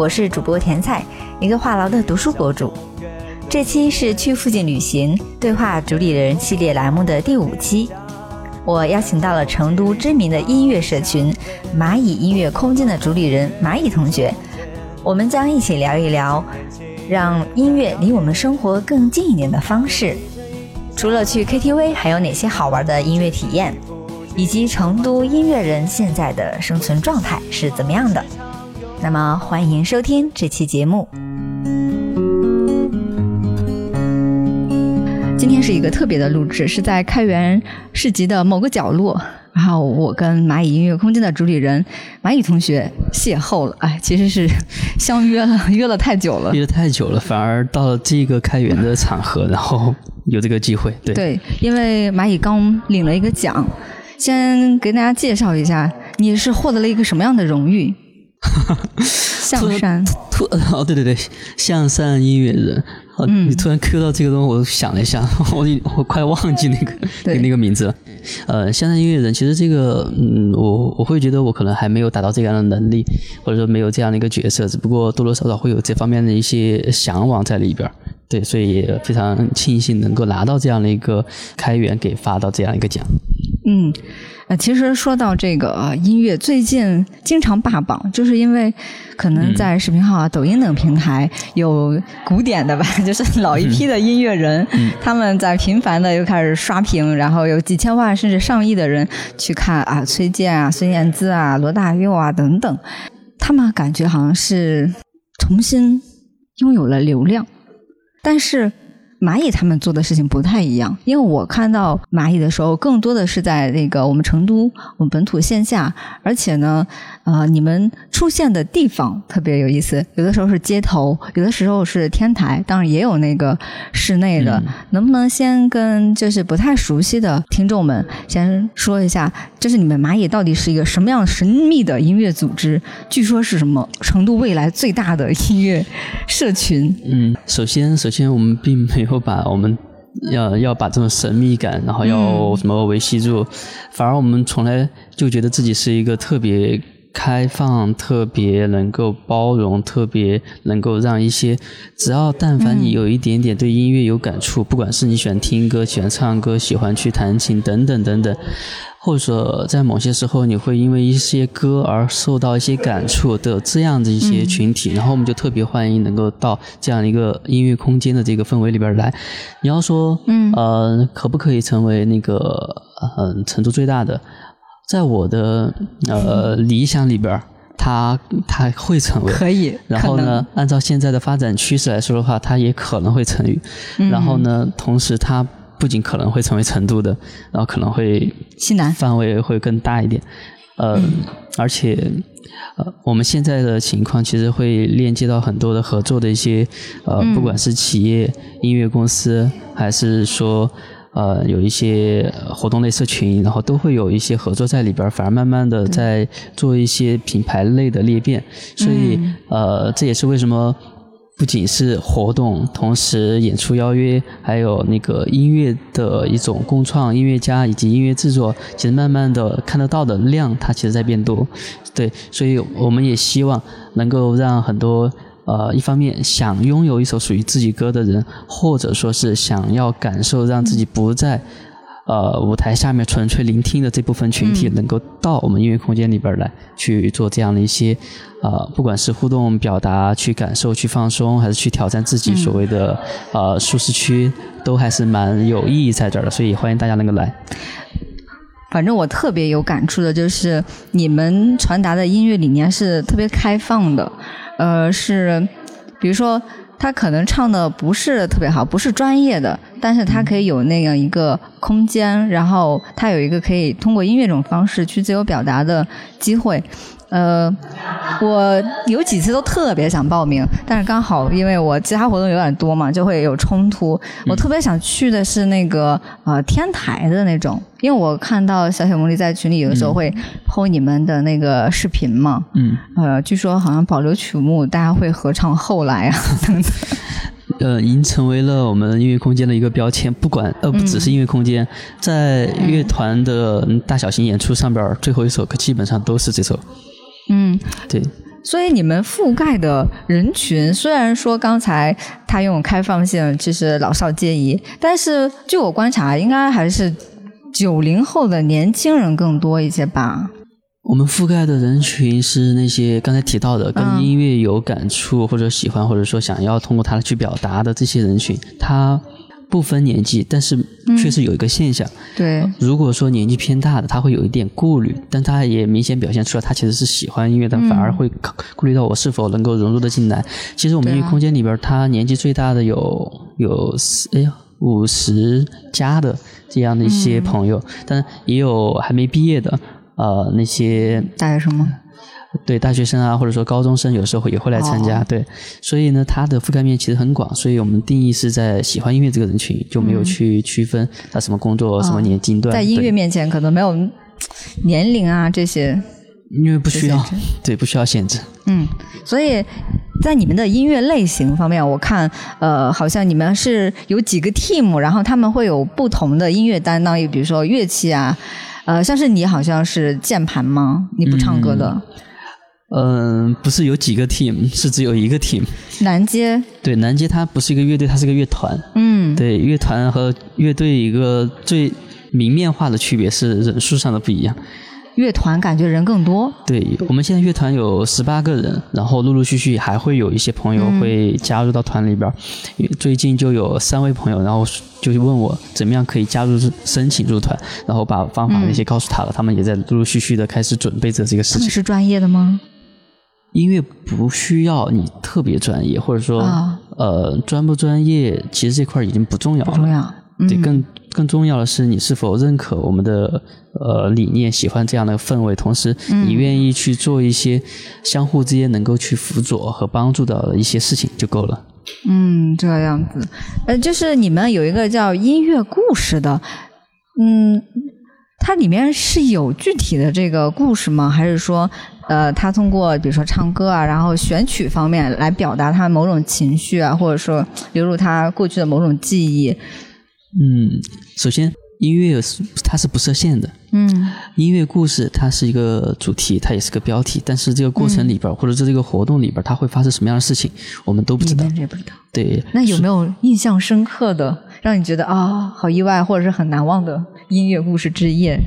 《》，我是主播甜菜，一个话痨的读书博主。这期是去附近旅行对话主理人系列栏目的第五期，我邀请到了成都知名的音乐社群“蚂蚁音乐空间”的主理人蚂蚁同学，我们将一起聊一聊让音乐离我们生活更近一点的方式。除了去 KTV，还有哪些好玩的音乐体验？以及成都音乐人现在的生存状态是怎么样的？那么欢迎收听这期节目。今天是一个特别的录制，是在开元市集的某个角落，然后我跟蚂蚁音乐空间的主理人蚂蚁同学邂逅了。哎，其实是相约了，约了太久了，约了太久了，反而到了这个开源的场合，然后有这个机会。对，对，因为蚂蚁刚领了一个奖。先给大家介绍一下，你是获得了一个什么样的荣誉？象山，突哦，对对对，象山音乐人。嗯，你突然 Q 到这个东西，我想了一下，我我快忘记那个那个名字了。呃，象山音乐人，其实这个，嗯，我我会觉得我可能还没有达到这样的能力，或者说没有这样的一个角色，只不过多多少少会有这方面的一些向往在里边。对，所以也非常庆幸能够拿到这样的一个开源给发到这样一个奖。嗯，呃，其实说到这个音乐，最近经常霸榜，就是因为可能在视频号啊、抖音等平台有古典的吧，就是老一批的音乐人，他们在频繁的又开始刷屏，然后有几千万甚至上亿的人去看啊，崔健啊、孙燕姿啊、罗大佑啊等等，他们感觉好像是重新拥有了流量。但是蚂蚁他们做的事情不太一样，因为我看到蚂蚁的时候，更多的是在那个我们成都我们本土线下，而且呢，呃，你们出现的地方特别有意思，有的时候是街头，有的时候是天台，当然也有那个室内的。能不能先跟就是不太熟悉的听众们先说一下，就是你们蚂蚁到底是一个什么样神秘的音乐组织？据说是什么成都未来最大的音乐社群？嗯，首先，首先我们并没有。后把我们要要把这种神秘感，然后要什么维系住，反而我们从来就觉得自己是一个特别开放、特别能够包容、特别能够让一些只要但凡你有一点点对音乐有感触，不管是你喜欢听歌、喜欢唱歌、喜欢去弹琴等等等等。或者在某些时候，你会因为一些歌而受到一些感触的这样的一些群体，然后我们就特别欢迎能够到这样一个音乐空间的这个氛围里边来。你要说，嗯，呃，可不可以成为那个嗯成都最大的？在我的呃理想里边，它它会成为可以。然后呢，按照现在的发展趋势来说的话，它也可能会成于。然后呢，同时它。不仅可能会成为成都的，然后可能会西南。范围会更大一点，呃，而且呃，我们现在的情况其实会链接到很多的合作的一些呃，不管是企业、音乐公司，还是说呃有一些活动类社群，然后都会有一些合作在里边，反而慢慢的在做一些品牌类的裂变，所以呃，这也是为什么。不仅是活动，同时演出邀约，还有那个音乐的一种共创，音乐家以及音乐制作，其实慢慢的看得到的量，它其实在变多。对，所以我们也希望能够让很多呃，一方面想拥有一首属于自己歌的人，或者说是想要感受让自己不再。呃，舞台下面纯粹聆听的这部分群体，能够到我们音乐空间里边来去做这样的一些，呃，不管是互动表达、去感受、去放松，还是去挑战自己所谓的呃舒适区，都还是蛮有意义在这儿的。所以欢迎大家能够来。反正我特别有感触的就是你们传达的音乐理念是特别开放的，呃，是比如说。他可能唱的不是特别好，不是专业的，但是它可以有那样一个空间，然后它有一个可以通过音乐这种方式去自由表达的机会。呃，我有几次都特别想报名，但是刚好因为我其他活动有点多嘛，就会有冲突。我特别想去的是那个呃天台的那种，因为我看到小小茉莉在群里有的时候会 PO 你们的那个视频嘛。嗯。呃，据说好像保留曲目，大家会合唱《后来》啊等等。呃，已经成为了我们音乐空间的一个标签。不管呃，不只是音乐空间，在乐团的大小型演出上边，最后一首歌基本上都是这首。嗯，对。所以你们覆盖的人群，虽然说刚才他用开放性，其实老少皆宜，但是据我观察，应该还是九零后的年轻人更多一些吧。我们覆盖的人群是那些刚才提到的，跟音乐有感触或者喜欢，或者说想要通过它去表达的这些人群，他。不分年纪，但是确实有一个现象。对，如果说年纪偏大的，他会有一点顾虑，但他也明显表现出来，他其实是喜欢音乐，但反而会顾虑到我是否能够融入的进来。其实我们音乐空间里边，他年纪最大的有有哎呀五十加的这样的一些朋友，但也有还没毕业的，呃，那些大学生吗？对大学生啊，或者说高中生，有时候也会来参加。对，所以呢，它的覆盖面其实很广。所以我们定义是在喜欢音乐这个人群，就没有去区分他什么工作、什么年龄段。在音乐面前，可能没有年龄啊这些，因为不需要，对，不需要限制。嗯，所以在你们的音乐类型方面，我看呃，好像你们是有几个 team，然后他们会有不同的音乐担当，比如说乐器啊，呃，像是你好像是键盘吗？你不唱歌的。嗯，不是有几个 team，是只有一个 team。南街对南街，它不是一个乐队，它是个乐团。嗯，对，乐团和乐队一个最明面化的区别是人数上的不一样。乐团感觉人更多。对，我们现在乐团有十八个人，然后陆陆续续还会有一些朋友会加入到团里边。最近就有三位朋友，然后就问我怎么样可以加入申请入团，然后把方法那些告诉他了，他们也在陆陆续续的开始准备着这个事情。是专业的吗？音乐不需要你特别专业，或者说，呃，专不专业，其实这块已经不重要了。不重要，对，更更重要的是你是否认可我们的呃理念，喜欢这样的氛围，同时你愿意去做一些相互之间能够去辅佐和帮助到的一些事情就够了。嗯，这个样子，呃，就是你们有一个叫音乐故事的，嗯。它里面是有具体的这个故事吗？还是说，呃，他通过比如说唱歌啊，然后选曲方面来表达他某种情绪啊，或者说流入他过去的某种记忆？嗯，首先音乐它是不设限的。嗯，音乐故事它是一个主题，它也是个标题，但是这个过程里边或者在这个活动里边，它会发生什么样的事情，我们都不知道。也不知道。对。那有没有印象深刻的？让你觉得啊，好意外，或者是很难忘的音乐故事之夜。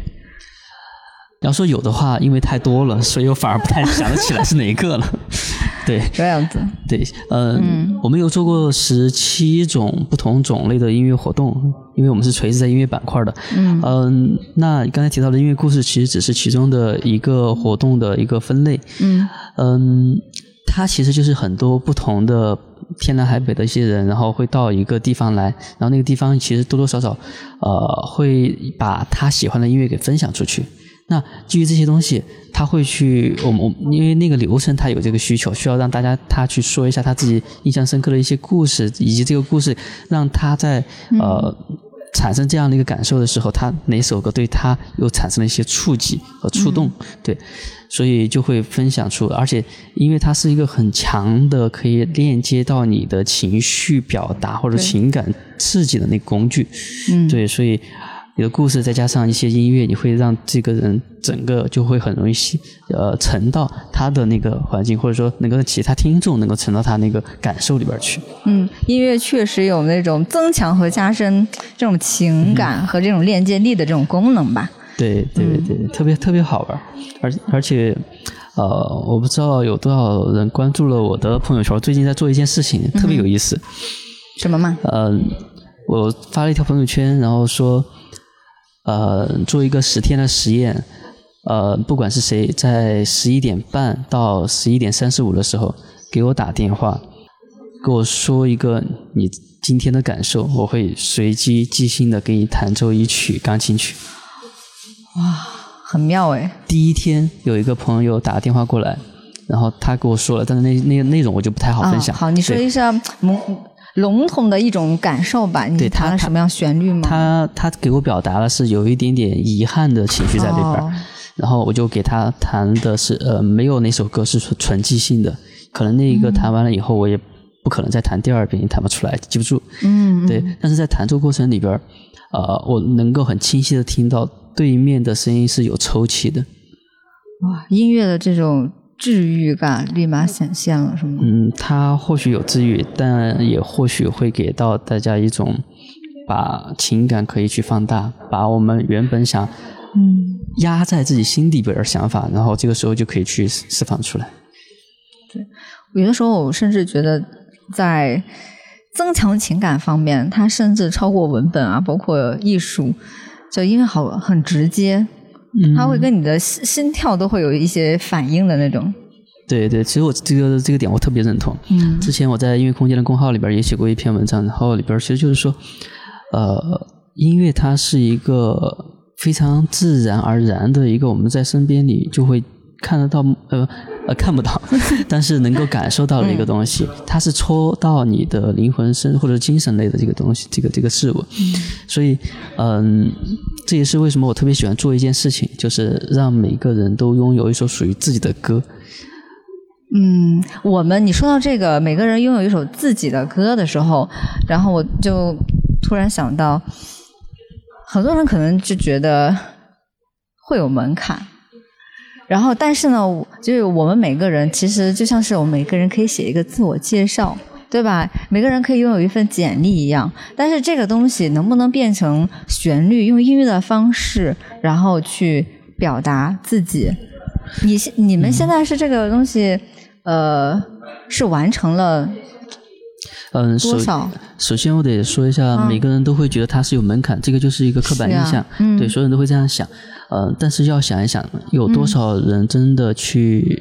要说有的话，因为太多了，所以我反而不太想得起来是哪一个了。对，这样子。对，嗯，我们有做过十七种不同种类的音乐活动，因为我们是垂直在音乐板块的。嗯，嗯，那刚才提到的音乐故事，其实只是其中的一个活动的一个分类。嗯，嗯，它其实就是很多不同的。天南海北的一些人，然后会到一个地方来，然后那个地方其实多多少少，呃，会把他喜欢的音乐给分享出去。那基于这些东西，他会去，我们因为那个流程他有这个需求，需要让大家他去说一下他自己印象深刻的一些故事，以及这个故事让他在呃。产生这样的一个感受的时候，他哪首歌对他又产生了一些触及和触动？对，所以就会分享出，而且因为它是一个很强的可以链接到你的情绪表达或者情感刺激的那个工具。嗯，对，所以。你的故事再加上一些音乐，你会让这个人整个就会很容易呃沉到他的那个环境，或者说能够让其他听众能够沉到他那个感受里边去。嗯，音乐确实有那种增强和加深这种情感和这种链接力的这种功能吧？对对对，特别特别好玩，而而且呃，我不知道有多少人关注了我的朋友圈，最近在做一件事情，特别有意思。什么嘛？呃，我发了一条朋友圈，然后说。呃，做一个十天的实验，呃，不管是谁，在十一点半到十一点三十五的时候给我打电话，给我说一个你今天的感受，我会随机即兴的给你弹奏一曲钢琴曲。哇，很妙哎！第一天有一个朋友打电话过来，然后他给我说了，但是那那个内容我就不太好分享。好，你说一下。笼统的一种感受吧，你弹了什么样旋律吗？他他给我表达了是有一点点遗憾的情绪在里边，然后我就给他弹的是呃没有哪首歌是纯纯即兴的，可能那一个弹完了以后我也不可能再弹第二遍，也弹不出来，记不住。嗯，对，但是在弹奏过程里边，呃，我能够很清晰的听到对面的声音是有抽泣的。哇，音乐的这种。治愈感立马显现了，是吗？嗯，它或许有治愈，但也或许会给到大家一种把情感可以去放大，把我们原本想嗯，压在自己心底边的想法，然后这个时候就可以去释释放出来。对有的时候我甚至觉得在增强情感方面，它甚至超过文本啊，包括艺术，就因为好很直接，嗯它会跟你的心心跳都会有一些反应的那种。对对，其实我这个这个点我特别认同。嗯之前我在音乐空间的公号里边也写过一篇文章，然后里边其实就是说，呃，音乐它是一个非常自然而然的一个我们在身边里就会看得到，呃呃看不到，但是能够感受到的一个东西，它是戳到你的灵魂深或者精神类的这个东西，这个这个事物。所以，嗯，这也是为什么我特别喜欢做一件事情，就是让每个人都拥有一首属于自己的歌。嗯，我们你说到这个，每个人拥有一首自己的歌的时候，然后我就突然想到，很多人可能就觉得会有门槛，然后但是呢，就是我们每个人其实就像是我们每个人可以写一个自我介绍。对吧？每个人可以拥有一份简历一样，但是这个东西能不能变成旋律，用音乐的方式，然后去表达自己？你现你们现在是这个东西，呃，是完成了嗯，首？首先，我得说一下，啊每个人都会觉得它是有门槛，这个就是一个刻板印象，嗯对，所有人都会这样想。呃，但是要想一想，有多少人真的去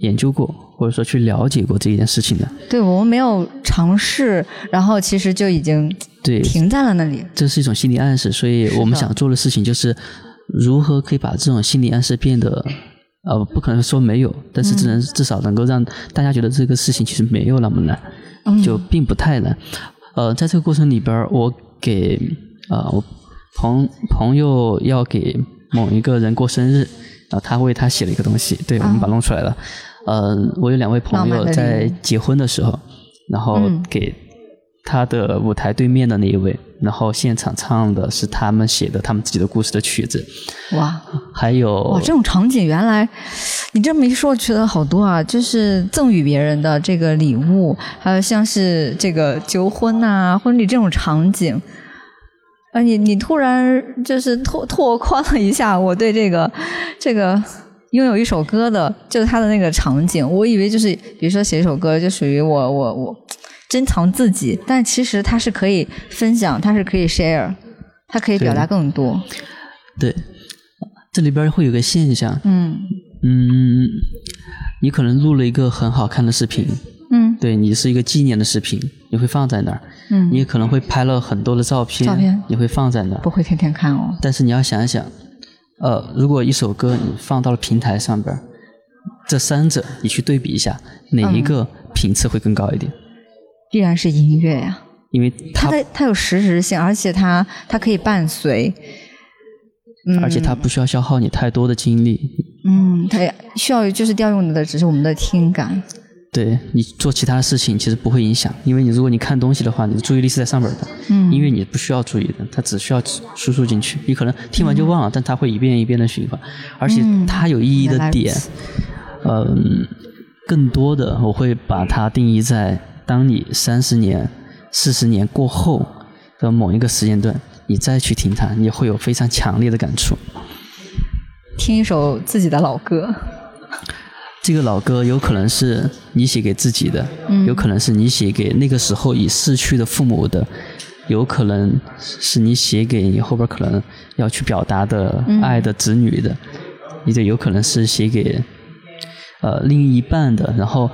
研究过，或者说去了解过这一件事情的？对我们没有尝试，然后其实就已经对，停在了那里。这是一种心理暗示，所以我们想做的事情就是如何可以把这种心理暗示变得。呃，不可能说没有，但是只能、至少能够让大家觉得这个事情其实没有那么难。嗯就并不太难。呃，在这个过程里边儿，我给呃我朋朋友要给某一个人过生日，然后他为他写了一个东西，对我们把它弄出来了。呃，我有两位朋友在结婚的时候，然后嗯给他的舞台对面的那一位，然后现场唱的是他们写的他们自己的故事的曲子，哇。还有哇，这种场景原来你这么一说，我觉得好多啊，就是赠予别人的这个礼物，还有像是这个求婚呐、婚礼这种场景。啊，你你突然就是拓拓宽了一下我对这个这个拥有一首歌的，就是它的那个场景，我以为就是比如说写一首歌就属于我我我珍藏自己，但其实它是可以分享，它是可以 share，它可以表达更多。对，这里边会有个现象，嗯嗯，你可能录了一个很好看的视频，嗯对你是一个纪念的视频，你会放在那儿。嗯，你也可能会拍了很多的照片，照片你会放在那儿。不会天天看哦。但是你要想一想，呃，如果一首歌你放到了平台上边，这三者你去对比一下，哪一个频次会更高一点？必然是音乐呀、因为它，它的它有实时性，而且它它可以伴随，嗯，而且它不需要消耗你太多的精力。嗯，它也需要就是调用的只是我们的听感，对你做其他的事情其实不会影响，因为你如果你看东西的话，你的注意力是在上面的。嗯，音乐你不需要注意的，它只需要输入进去。你可能听完就忘了，但它会一遍一遍的循环，而且嗯它有意义的点此，嗯，更多的我会把它定义在当你三十年、四十年过后的某一个时间段，你再去听它，你会有非常强烈的感触。听一首自己的老歌，这个老歌有可能是你写给自己的，嗯。有可能是你写给那个时候已逝去的父母的，有可能是你写给你后边可能要去表达的嗯。爱的子女的，你这有可能是写给呃另一半的，然后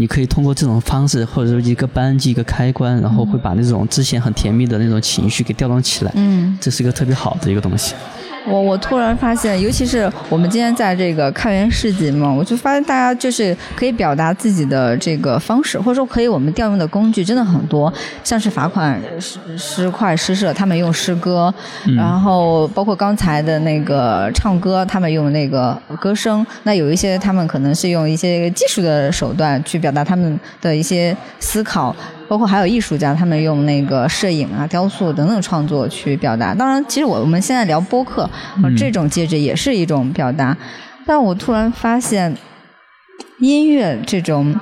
你可以通过这种方式，或者说一个扳机、一个开关，然后会把那种之前很甜蜜的那种情绪给调动起来，嗯，这是一个特别好的一个东西。我我突然发现，尤其是我们今天在这个开元市集嘛，我就发现大家就是可以表达自己的这个方式，或者说可以我们调用的工具真的很多，像是罚款诗诗块诗社，他们用诗歌，然后包括刚才的那个唱歌，他们用那个歌声，那有一些他们可能是用一些技术的手段去表达他们的一些思考。包括还有艺术家，他们用那个摄影啊、雕塑等等创作去表达。当然，其实我我们现在聊播客，呃这种介质也是一种表达。但我突然发现，音乐这种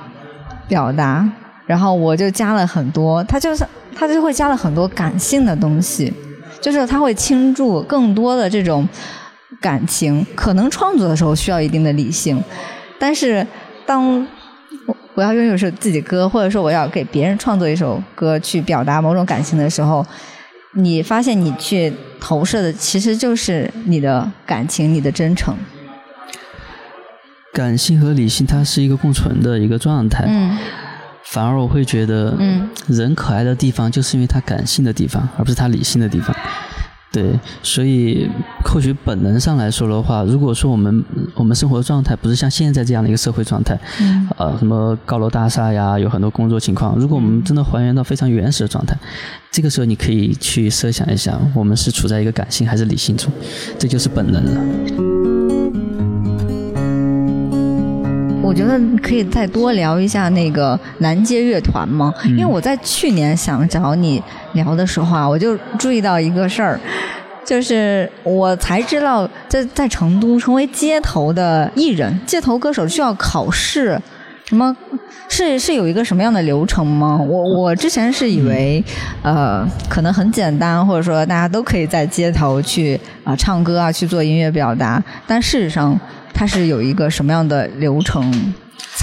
表达，然后我就加了很多，它就是它就会加了很多感性的东西，就是它会倾注更多的这种感情。可能创作的时候需要一定的理性，但是当我要拥有一首自己歌，或者说我要给别人创作一首歌去表达某种感情的时候，你发现你去投射的其实就是你的感情，你的真诚。感性和理性，它是一个共存的一个状态。嗯。反而我会觉得，嗯，人可爱的地方就是因为他感性的地方，而不是他理性的地方。对，所以或许本能上来说的话，如果说我们我们生活状态不是像现在这样的一个社会状态，嗯，呃，什么高楼大厦呀，有很多工作情况，如果我们真的还原到非常原始的状态，这个时候你可以去设想一下，我们是处在一个感性还是理性中，这就是本能了。我觉得可以再多聊一下那个南街乐团吗？因为我在去年想找你聊的时候啊，我就注意到一个事儿，就是我才知道在在成都成为街头的艺人、街头歌手需要考试，什么是是有一个什么样的流程吗？我我之前是以为呃可能很简单，或者说大家都可以在街头去啊唱歌啊去做音乐表达，但事实上。它是有一个什么样的流程？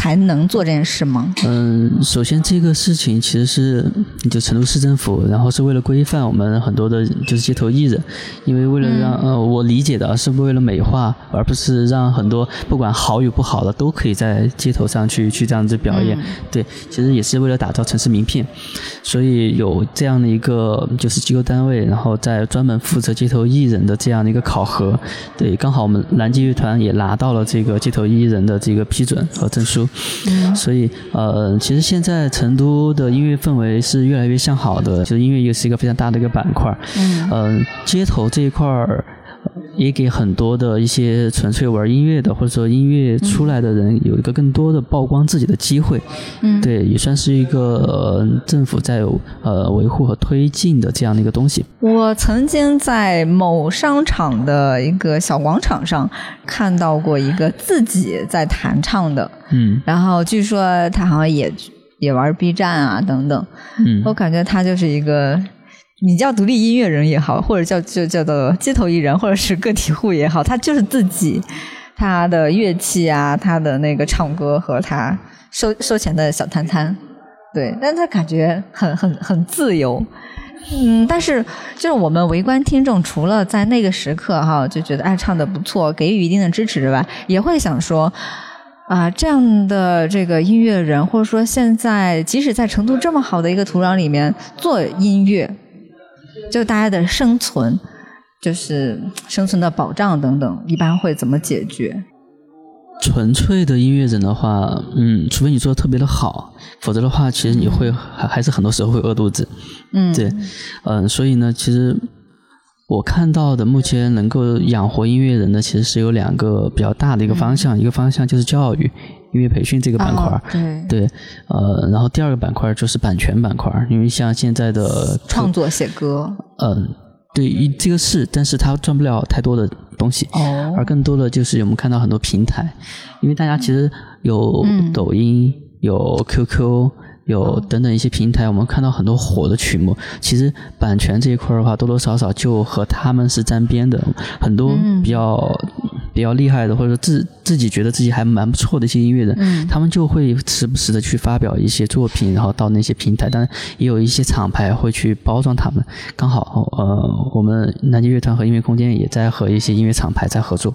才能做这件事吗？嗯，首先这个事情其实是就成都市政府，然后是为了规范我们很多的，就是街头艺人，因为为了让呃我理解的是为了美化，而不是让很多不管好与不好的都可以在街头上去去这样子表演。对，其实也是为了打造城市名片，所以有这样的一个就是机构单位，然后在专门负责街头艺人的这样的一个考核。对，刚好我们南极乐团也拿到了这个街头艺人的这个批准和证书。所以，呃，其实现在成都的音乐氛围是越来越向好的，就是音乐也是一个非常大的一个板块。嗯，街头这一块儿。也给很多的一些纯粹玩音乐的，或者说音乐出来的人，有一个更多的曝光自己的机会。嗯，对，也算是一个政府在呃维护和推进的这样的一个东西。我曾经在某商场的一个小广场上看到过一个自己在弹唱的，嗯，然后据说他好像也也玩 B 站啊等等，嗯，我感觉他就是一个。你叫独立音乐人也好，或者叫就叫做街头艺人，或者是个体户也好，他就是自己，他的乐器啊，他的那个唱歌和他收收钱的小摊摊，对，但他感觉很很很自由，嗯，但是就是我们围观听众，除了在那个时刻哈就觉得哎唱的不错，给予一定的支持之外，也会想说啊这样的这个音乐人，或者说现在即使在成都这么好的一个土壤里面做音乐。就大家的生存，就是生存的保障等等，一般会怎么解决？纯粹的音乐人的话，嗯，除非你做的特别的好，否则的话，其实你会还还是很多时候会饿肚子。嗯，对，嗯，所以呢，其实我看到的目前能够养活音乐人的，其实是有两个比较大的一个方向，一个方向就是教育。音乐培训这个板块，对对，呃，然后第二个板块就是版权板块，因为像现在的创作写歌，嗯，对，这个是，但是它赚不了太多的东西，哦，而更多的就是我们看到很多平台，因为大家其实有抖音，有 QQ。有等等一些平台，我们看到很多火的曲目，其实版权这一块的话，多多少少就和他们是沾边的。很多比较比较厉害的，或者说自自己觉得自己还蛮不错的一些音乐人，他们就会时不时的去发表一些作品，然后到那些平台。当然，也有一些厂牌会去包装他们。刚好，呃，我们南极乐团和音乐空间也在和一些音乐厂牌在合作。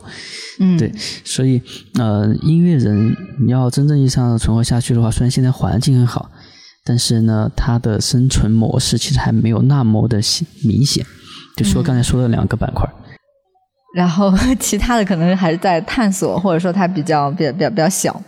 嗯，对，所以呃，音乐人你要真正意义上存活下去的话，虽然现在环境很好。但是呢，它的生存模式其实还没有那么的明显。就说刚才说的两个板块，然后 其他的可能还是在探索，或者说它比较比较比较比较小。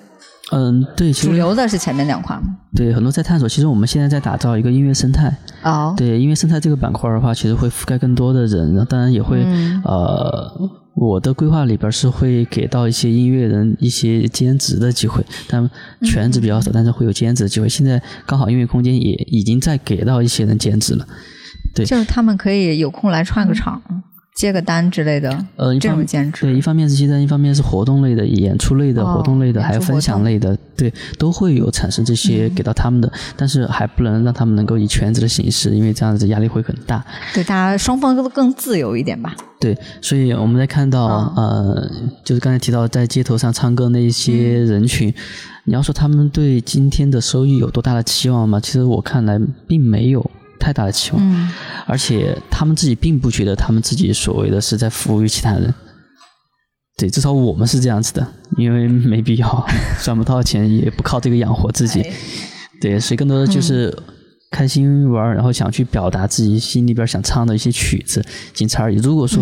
嗯，对，主流的是前面两块。对，很多在探索。其实我们现在在打造一个音乐生态。哦。对，音乐生态这个板块的话，其实会覆盖更多的人，当然也会呃。我的规划里边是会给到一些音乐人一些兼职的机会，但全职比较少，但是会有兼职的机会。现在刚好音乐空间也已经在给到一些人兼职了，对，就是他们可以有空来串个场。接个单之类的，呃，这种兼职，对，一方面是接单，一方面是活动类的、演出类的、活动类的，还有分享类的，对，都会有产生这些给到他们的，但是还不能让他们能够以全职的形式，因为这样子压力会很大。对，大家双方都更自由一点吧。对，所以我们在看到呃，就是刚才提到在街头上唱歌那些人群，你要说他们对今天的收益有多大的期望吗？其实我看来并没有。太大的期望，嗯，而且他们自己并不觉得他们自己所谓的是在服务于其他人，对，至少我们是这样子的，因为没必要 赚不到钱，也不靠这个养活自己，对，所以更多的就是开心玩，然后想去表达自己心里边想唱的一些曲子，仅此而已。如果说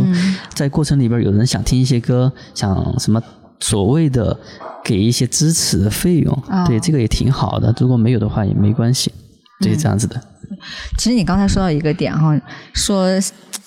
在过程里边有人想听一些歌，想什么所谓的给一些支持的费用，对，这个也挺好的。如果没有的话也没关系，对，这样子的。其实你刚才说到一个点哈，说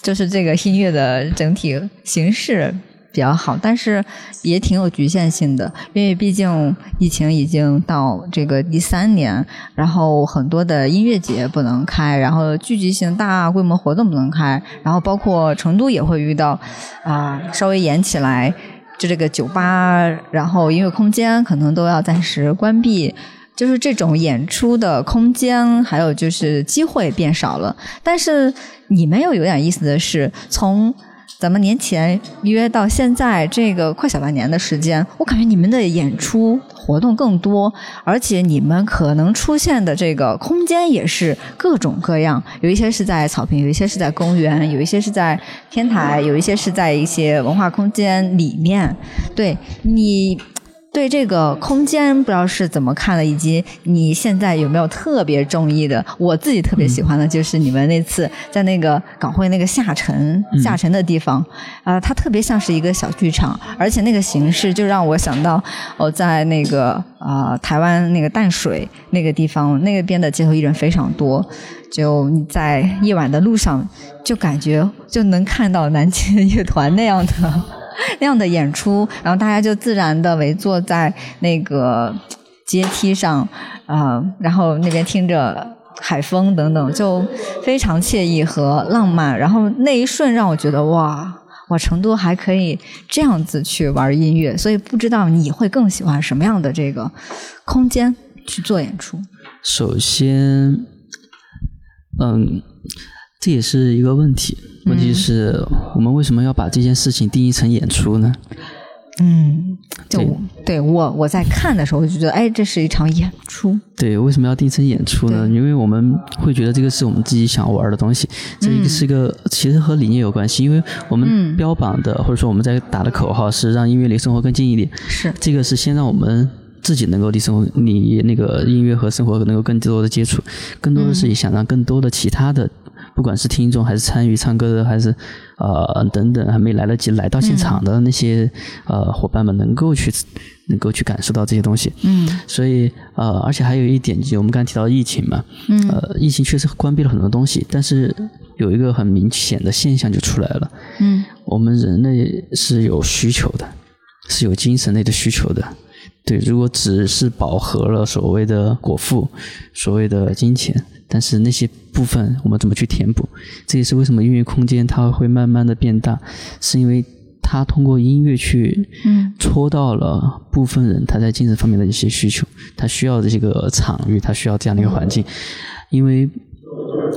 就是这个音乐的整体形式比较好，但是也挺有局限性的，因为毕竟疫情已经到这个第三年，然后很多的音乐节不能开，然后聚集性大规模活动不能开，然后包括成都也会遇到啊稍微严起来，就这个酒吧，然后音乐空间可能都要暂时关闭。就是这种演出的空间，还有就是机会变少了。但是你们又有点意思的是，从咱们年前约到现在这个快小半年的时间，我感觉你们的演出活动更多，而且你们可能出现的这个空间也是各种各样。有一些是在草坪，有一些是在公园，有一些是在天台，有一些是在一些文化空间里面。对你。对这个空间不知道是怎么看的，以及你现在有没有特别中意的？我自己特别喜欢的就是你们那次在那个港汇那个下沉下沉的地方，啊，它特别像是一个小剧场，而且那个形式就让我想到我在那个啊台湾那个淡水那个地方，那边的街头艺人非常多，就你在夜晚的路上就感觉就能看到南京乐团那样的。那样的演出，然后大家就自然的围坐在那个阶梯上，啊，然后那边听着海风等等，就非常惬意和浪漫。然后那一瞬让我觉得，哇，哇，成都还可以这样子去玩音乐。所以不知道你会更喜欢什么样的这个空间去做演出？首先，嗯。这也是一个问题，问题是我们为什么要把这件事情定义成演出呢？嗯，就对我我在看的时候我就觉得，哎，这是一场演出。对，为什么要定义成演出呢？因为我们会觉得这个是我们自己想玩的东西，这一个是一个其实和理念有关系，因为我们标榜的或者说我们在打的口号是让音乐离生活更近一点，是这个是先让我们自己能够离生活离那个音乐和生活能够更多的接触，更多的是想让更多的其他的。不管是听众还是参与唱歌的，还是呃等等还没来得及来到现场的那些呃伙伴们，能够去能够去感受到这些东西。嗯，所以呃，而且还有一点，就我们刚才提到疫情嘛，嗯，呃，疫情确实关闭了很多东西，但是有一个很明显的现象就出来了。嗯，我们人类是有需求的，是有精神类的需求的。对，如果只是饱和了所谓的果腹，所谓的金钱。但是那些部分我们怎么去填补？这也是为什么音乐空间它会慢慢的变大，是因为它通过音乐去戳到了部分人他在精神方面的一些需求，他需要的这个场域，他需要这样的一个环境。因为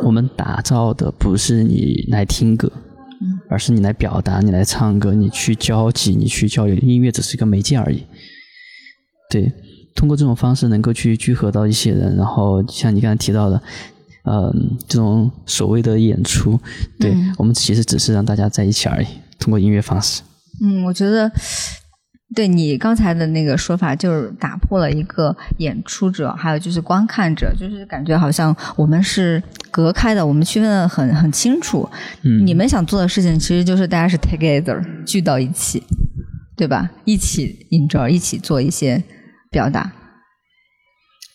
我们打造的不是你来听歌，而是你来表达，你来唱歌，你去交际，你去交流。音乐只是一个媒介而已。对。通过这种方式能够去聚合到一些人，然后像你刚才提到的，嗯，这种所谓的演出，对我们其实只是让大家在一起而已，通过音乐方式。嗯，我觉得对你刚才的那个说法，就是打破了一个演出者，还有就是观看者，就是感觉好像我们是隔开的，我们区分的很很清楚。嗯，你们想做的事情，其实就是大家是 together 聚到一起，对吧？一起 enjoy，一起做一些。表达，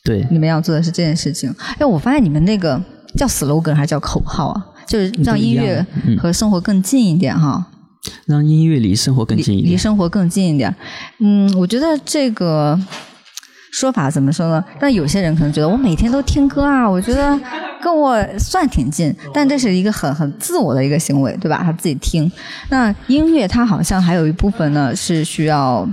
对，你们要做的是这件事情。哎，我发现你们那个叫 slogan 还是叫口号啊？就是让音乐和生活更近一点哈。让音乐离生活更近一点，离生活更近一点。嗯，我觉得这个说法怎么说呢？但有些人可能觉得我每天都听歌啊，我觉得跟我算挺近，但这是一个很很自我的一个行为，对吧？他自己听。那音乐它好像还有一部分呢，是需要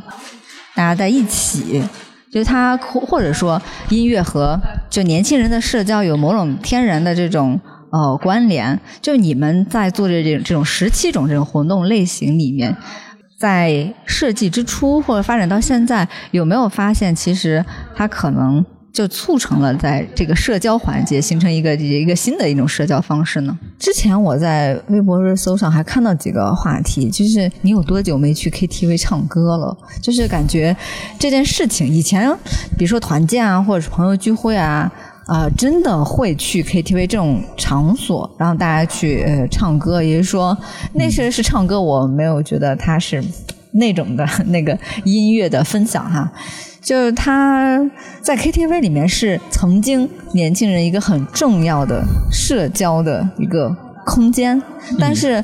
大家在一起，就是他或或者说音乐和就年轻人的社交有某种天然的这种呃关联。就你们在做的这这种十七种这种活动类型里面，在设计之初或者发展到现在，有没有发现其实它可能？就促成了在这个社交环节形成一个一个新的一种社交方式呢。之前我在微博热搜上还看到几个话题，就是你有多久没去 KTV 唱歌了？就是感觉这件事情，以前比如说团建啊，或者是朋友聚会啊，啊，真的会去 KTV 这种场所，然后大家去呃唱歌。也就是说，那些是唱歌，我没有觉得它是那种的 那个音乐的分享哈。就是他在 KTV 里面是曾经年轻人一个很重要的社交的一个空间，但是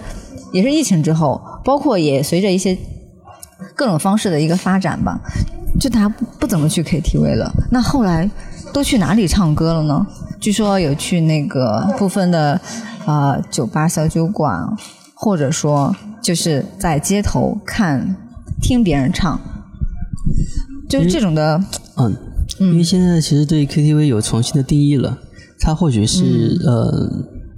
也是疫情之后，包括也随着一些各种方式的一个发展吧，就大家不不怎么去 KTV 了。那后来都去哪里唱歌了呢？据说有去那个部分的啊酒吧、小酒馆，或者说就是在街头看听别人唱。就是这种的，嗯，因为现在其实对 KTV 有重新的定义了，它或许是呃，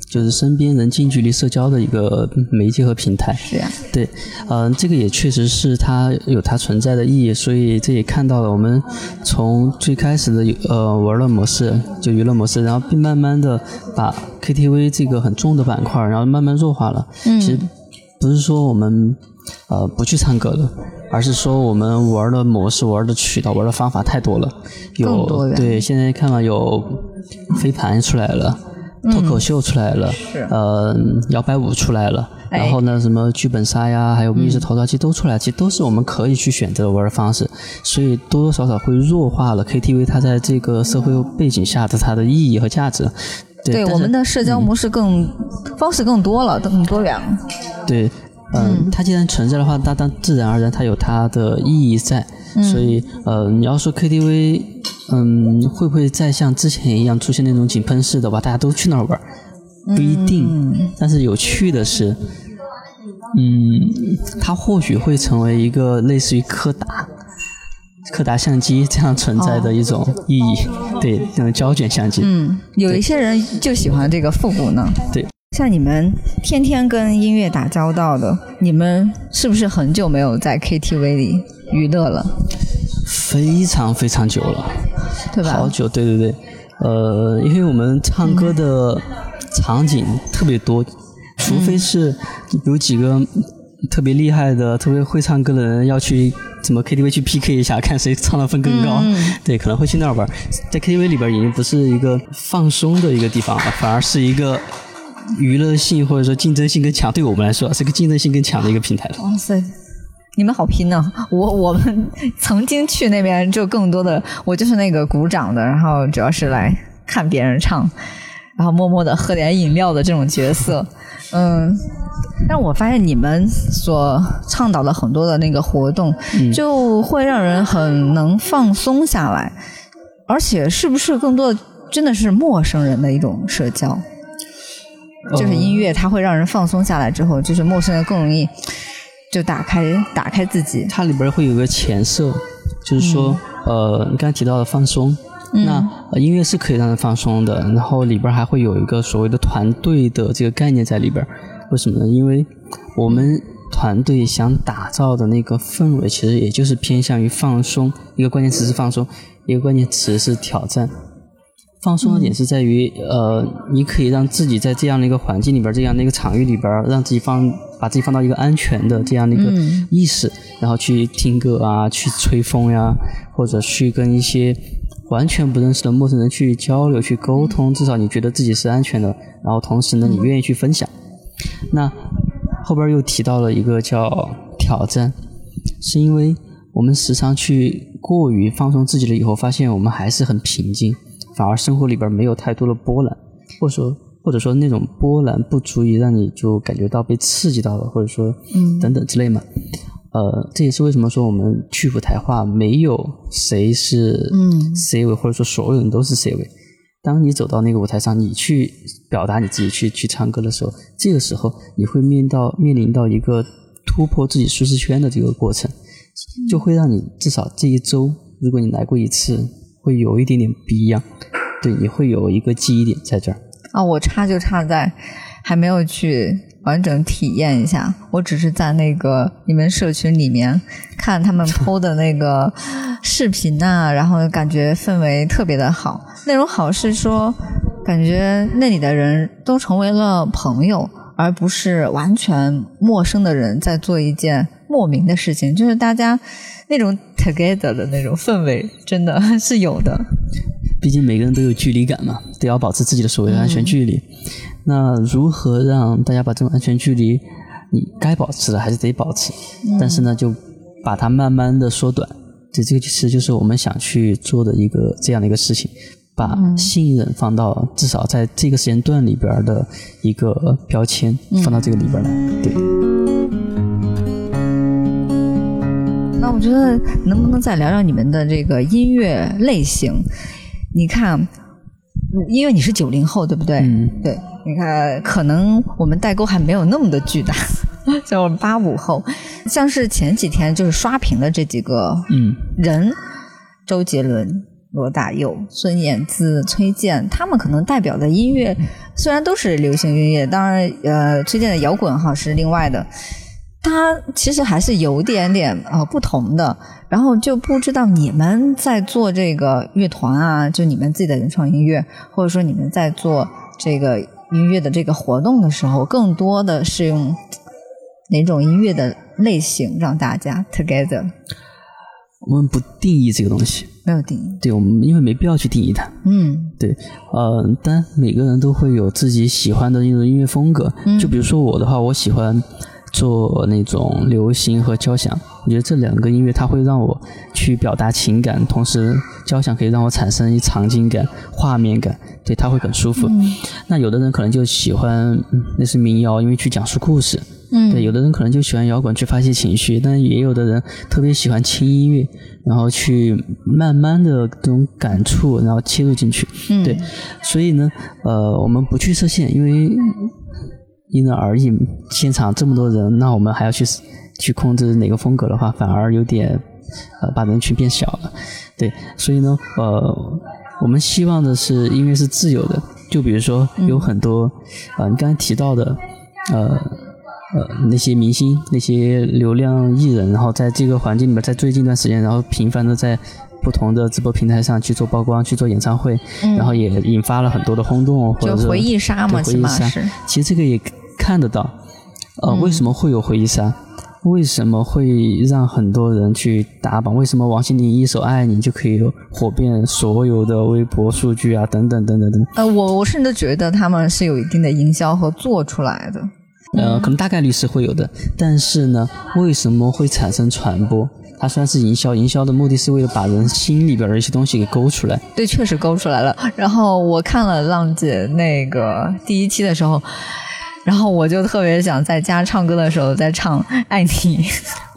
就是身边人近距离社交的一个媒介和平台。是呀，对，嗯，这个也确实是它有它存在的意义，所以这也看到了我们从最开始的呃玩乐模式，就娱乐模式，然后并慢慢的把 KTV 这个很重的板块，然后慢慢弱化了。嗯，其实不是说我们呃不去唱歌了。而是说我们玩的模式、玩的渠道、玩的方法太多了，有对，现在看到有飞盘出来了，脱口秀出来了，呃，摇摆舞出来了，然后呢，什么剧本杀呀，还有密室逃脱，其实都出来，其实都是我们可以去选择玩的方式，所以多多少少会弱化了 KTV 它在这个社会背景下的它的意义和价值。对，我们的社交模式更方式更多了，更多元了。对。嗯，它既然存在的话，它当自然而然它有它的意义在，所以呃，你要说 KTV，嗯，会不会再像之前一样出现那种井喷式的吧？大家都去那儿玩，不一定。但是有趣的是，嗯，它或许会成为一个类似于柯达、柯达相机这样存在的一种意义，对，那种胶卷相机。嗯，有一些人就喜欢这个复古呢。对。像你们天天跟音乐打交道的，你们是不是很久没有在 KTV 里娱乐了？非常非常久了，对吧？好久，对对对。呃，因为我们唱歌的场景特别多，除非是有几个特别厉害的、特别会唱歌的人要去怎么 KTV 去 PK 一下，看谁唱的分更高。对，可能会去那儿玩。在 KTV 里边已经不是一个放松的一个地方了，反而是一个。娱乐性或者说竞争性更强，对我们来说是个竞争性更强的一个平台了。哇塞，你们好拼呢！我我们曾经去那边就更多的，我就是那个鼓掌的，然后主要是来看别人唱，然后默默的喝点饮料的这种角色。嗯，但我发现你们所倡导的很多的那个活动，就会让人很能放松下来，而且是不是更多的真的是陌生人的一种社交？就是音乐，它会让人放松下来之后，就是陌生人更容易就打开打开自己。它里边会有个前设，就是说，呃，你刚才提到的放松，那音乐是可以让人放松的。然后里边还会有一个所谓的团队的这个概念在里边。为什么呢？因为我们团队想打造的那个氛围，其实也就是偏向于放松。一个关键词是放松，一个关键词是挑战。放松的点是在于，呃，你可以让自己在这样的一个环境里边，这样的一个场域里边，让自己放，把自己放到一个安全的这样的一个意识，然后去听歌啊，去吹风呀，或者去跟一些完全不认识的陌生人去交流、去沟通，至少你觉得自己是安全的，然后同时呢，你愿意去分享。那后边又提到了一个叫挑战，是因为我们时常去过于放松自己了以后，发现我们还是很平静。反而生活里边没有太多的波澜，或者说或者说那种波澜不足以让你就感觉到被刺激到了，或者说嗯等等之类嘛。呃，这也是为什么说我们去舞台化没有谁是 C 位，或者说所有人都是 C 位。当你走到那个舞台上，你去表达你自己，去去唱歌的时候，这个时候你会面到面临到一个突破自己舒适圈的这个过程，就会让你至少这一周，如果你来过一次，会有一点点不一样。对，你会有一个记忆点在这儿。啊，我差就差在还没有去完整体验一下，我只是在那个你们社群里面看他们 PO 的那个视频呐，然后感觉氛围特别的好。那种好是说，感觉那里的人都成为了朋友，而不是完全陌生的人在做一件莫名的事情。就是大家那种 together 的那种氛围，真的 是有的。毕竟每个人都有距离感嘛，都要保持自己的所谓的安全距离。那如何让大家把这种安全距离，你该保持的还是得保持，但是呢，就把它慢慢的缩短。这这个其实就是我们想去做的一个这样的一个事情，把信任放到至少在这个时间段里边的一个标签放到这个里边来。对。那我觉得能不能再聊聊你们的这个音乐类型？你看，因为你是九零后，对不对？嗯。对，你看，可能我们代沟还没有那么的巨大，像我们八五后，像是前几天就是刷屏的这几个人，周杰伦、罗大佑、孙燕姿、崔健，他们可能代表的音乐虽然都是流行音乐，当然，呃，崔健的摇滚哈是另外的。它其实还是有点点呃不同的，然后就不知道你们在做这个乐团啊，就你们自己的原创音乐，或者说你们在做这个音乐的这个活动的时候，更多的是用哪种音乐的类型让大家 together？我们不定义这个东西，没有定义。对，我们因为没必要去定义它。嗯，对，呃，当然每个人都会有自己喜欢的那种音乐风格。就比如说我的话，我喜欢。做那种流行和交响，我觉得这两个音乐它会让我去表达情感，同时交响可以让我产生一场景感、画面感，对，它会很舒服。那有的人可能就喜欢那是民谣，因为去讲述故事。嗯，对，有的人可能就喜欢摇滚去发泄情绪，但也有的人特别喜欢轻音乐，然后去慢慢的这种感触，然后切入进去。嗯，对，所以呢，呃，我们不去设限，因为。因人而异，现场这么多人，那我们还要去去控制哪个风格的话，反而有点呃把人群变小了。对，所以呢，呃，我们希望的是音乐是自由的。就比如说有很多呃你刚才提到的呃呃那些明星、那些流量艺人，然后在这个环境里面，在最近一段时间，然后频繁的在不同的直播平台上去做曝光、去做演唱会，然后也引发了很多的轰动，或者回忆杀嘛，回忆杀。其实这个也。看得到，呃，为什么会有回忆杀？为什么会让很多人去打榜？为什么王心凌一首《爱你》就可以火遍所有的微博数据啊？等等等等等。呃，我我甚至觉得他们是有一定的营销和做出来的。呃，可能大概率是会有的，但是呢，为什么会产生传播？它虽然是营销，营销的目的是为了把人心里边的一些东西给勾出来。对，确实勾出来了。然后我看了浪姐那个第一期的时候。然后我就特别想在家唱歌的时候再唱《爱你》。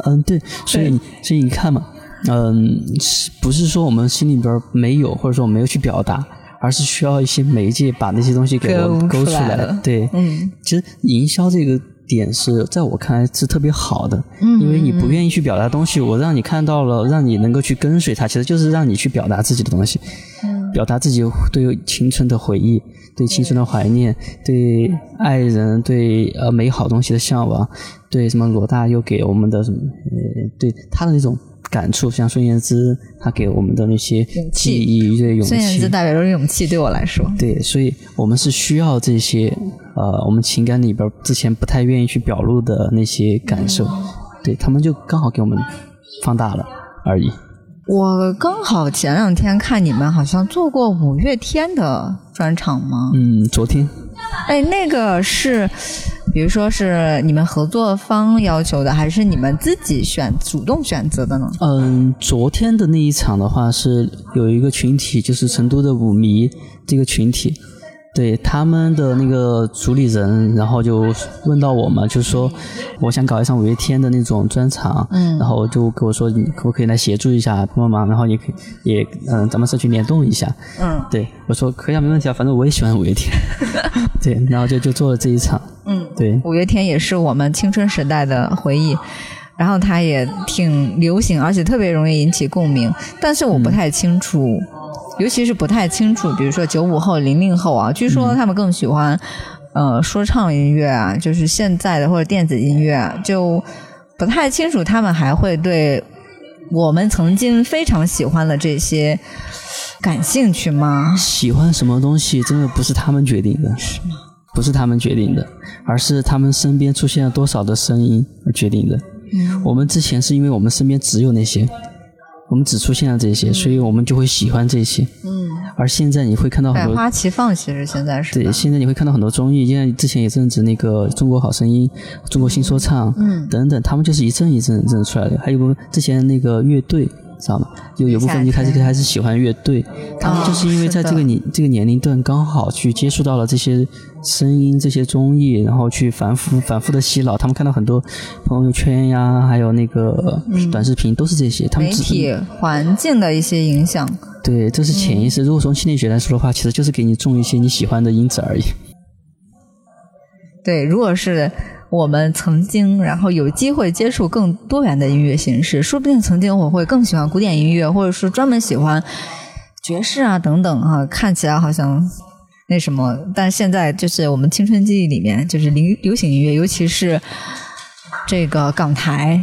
嗯，对，所以所以你看嘛，嗯，不是说我们心里边没有，或者说我没有去表达，而是需要一些媒介把那些东西给我勾出来。对，嗯，其实营销这个点是在我看来是特别好的，嗯，因为你不愿意去表达东西，我让你看到了，让你能够去跟随它，其实就是让你去表达自己的东西，嗯，表达自己对青春的回忆。对青春的怀念，对爱人，对呃美好东西的向往，对什么罗大佑给我们的什么，呃，对他的那种感触，像孙燕姿，她给我们的那些记忆，对勇气。孙燕姿代表着勇气，对我来说。对，所以我们是需要这些，呃，我们情感里边之前不太愿意去表露的那些感受，对他们就刚好给我们放大了而已。我刚好前两天看你们好像做过五月天的专场吗？嗯，昨天。哎，那个是，比如说是你们合作方要求的，还是你们自己选主动选择的呢？嗯，昨天的那一场的话是有一个群体，就是成都的舞迷这个群体，对他们的那个主理人，然后就问到我嘛，就说我想搞一场五月天的那种专场，嗯。然后就跟我说你可不可以来协助一下帮帮忙，然后也可以也嗯、咱们社区联动一下，嗯。对我说可以啊，没问题啊，反正我也喜欢五月天，对，然后就就做了这一场，嗯，对，五月天也是我们青春时代的回忆，然后它也挺流行，而且特别容易引起共鸣。但是我不太清楚，尤其是不太清楚，比如说九五后、零零后啊，据说他们更喜欢、呃说唱音乐啊，就是现在的或者电子音乐啊，就不太清楚他们还会对我们曾经非常喜欢的这些感兴趣吗？喜欢什么东西真的不是他们决定的，是吗？不是他们决定的，而是他们身边出现了多少的声音而决定的。嗯我们之前是因为我们身边只有那些，我们只出现了这些，所以我们就会喜欢这些。嗯，而现在你会看到很多，百花齐放，其实现在是对，现在你会看到很多综艺，就像之前一阵子那个《中国好声音》《中国新说唱》嗯等等，他们就是一阵一阵一阵出来的。还有个之前那个乐队。知道吗？有有部分就开始开始喜欢乐队，他们就是因为在这个年这个年龄段刚好去接触到了这些声音、这些综艺，然后去反复反复的洗脑。他们看到很多朋友圈呀，还有那个短视频，都是这些。他们只媒体环境的一些影响。对，这是潜意识。如果从心理学来说的话，其实就是给你种一些你喜欢的因子而已。对，如果是我们曾经，然后有机会接触更多元的音乐形式，说不定曾经我会更喜欢古典音乐，或者是专门喜欢爵士啊等等啊，看起来好像那什么，但现在就是我们青春记忆里面，就是流流行音乐，尤其是这个港台。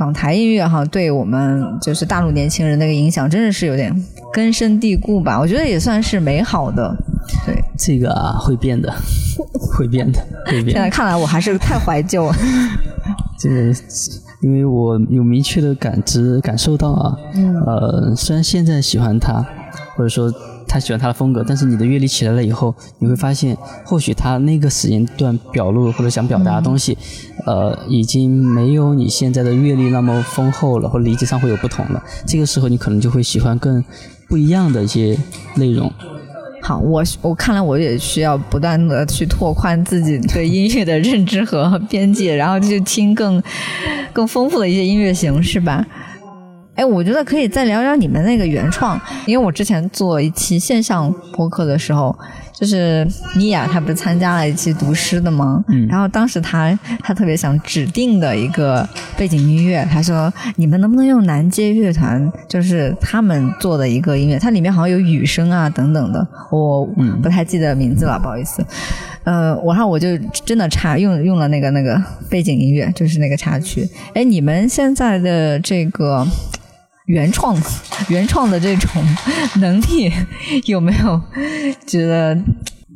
港台音乐哈，对我们就是大陆年轻人那个影响，真的是有点根深蒂固吧。我觉得也算是美好的，对。这个啊，会变的，会变的，会变的。现在看来我还是太怀旧了。这个，因为我有明确的感知感受到啊，呃，虽然现在喜欢他，或者说他喜欢他的风格，但是你的阅历起来了以后，你会发现，或许他那个时间段表露或者想表达的东西，呃，已经没有你现在的阅历那么丰厚了，或者理解上会有不同了。这个时候，你可能就会喜欢更不一样的一些内容。好，我我看来我也需要不断的去拓宽自己对音乐的认知和边界，然后去听更更丰富的一些音乐形式吧。哎，我觉得可以再聊聊你们那个原创，因为我之前做一期线上播客的时候，就是米娅她不是参加了一期读诗的吗？嗯然后当时她她特别想指定的一个背景音乐，她说你们能不能用南街乐团，就是他们做的一个音乐，它里面好像有雨声啊等等的，我嗯不太记得名字了，不好意思。呃，然后我就真的插用用了那个那个背景音乐，就是那个插曲。哎，你们现在的这个原创原创的这种能力，有没有觉得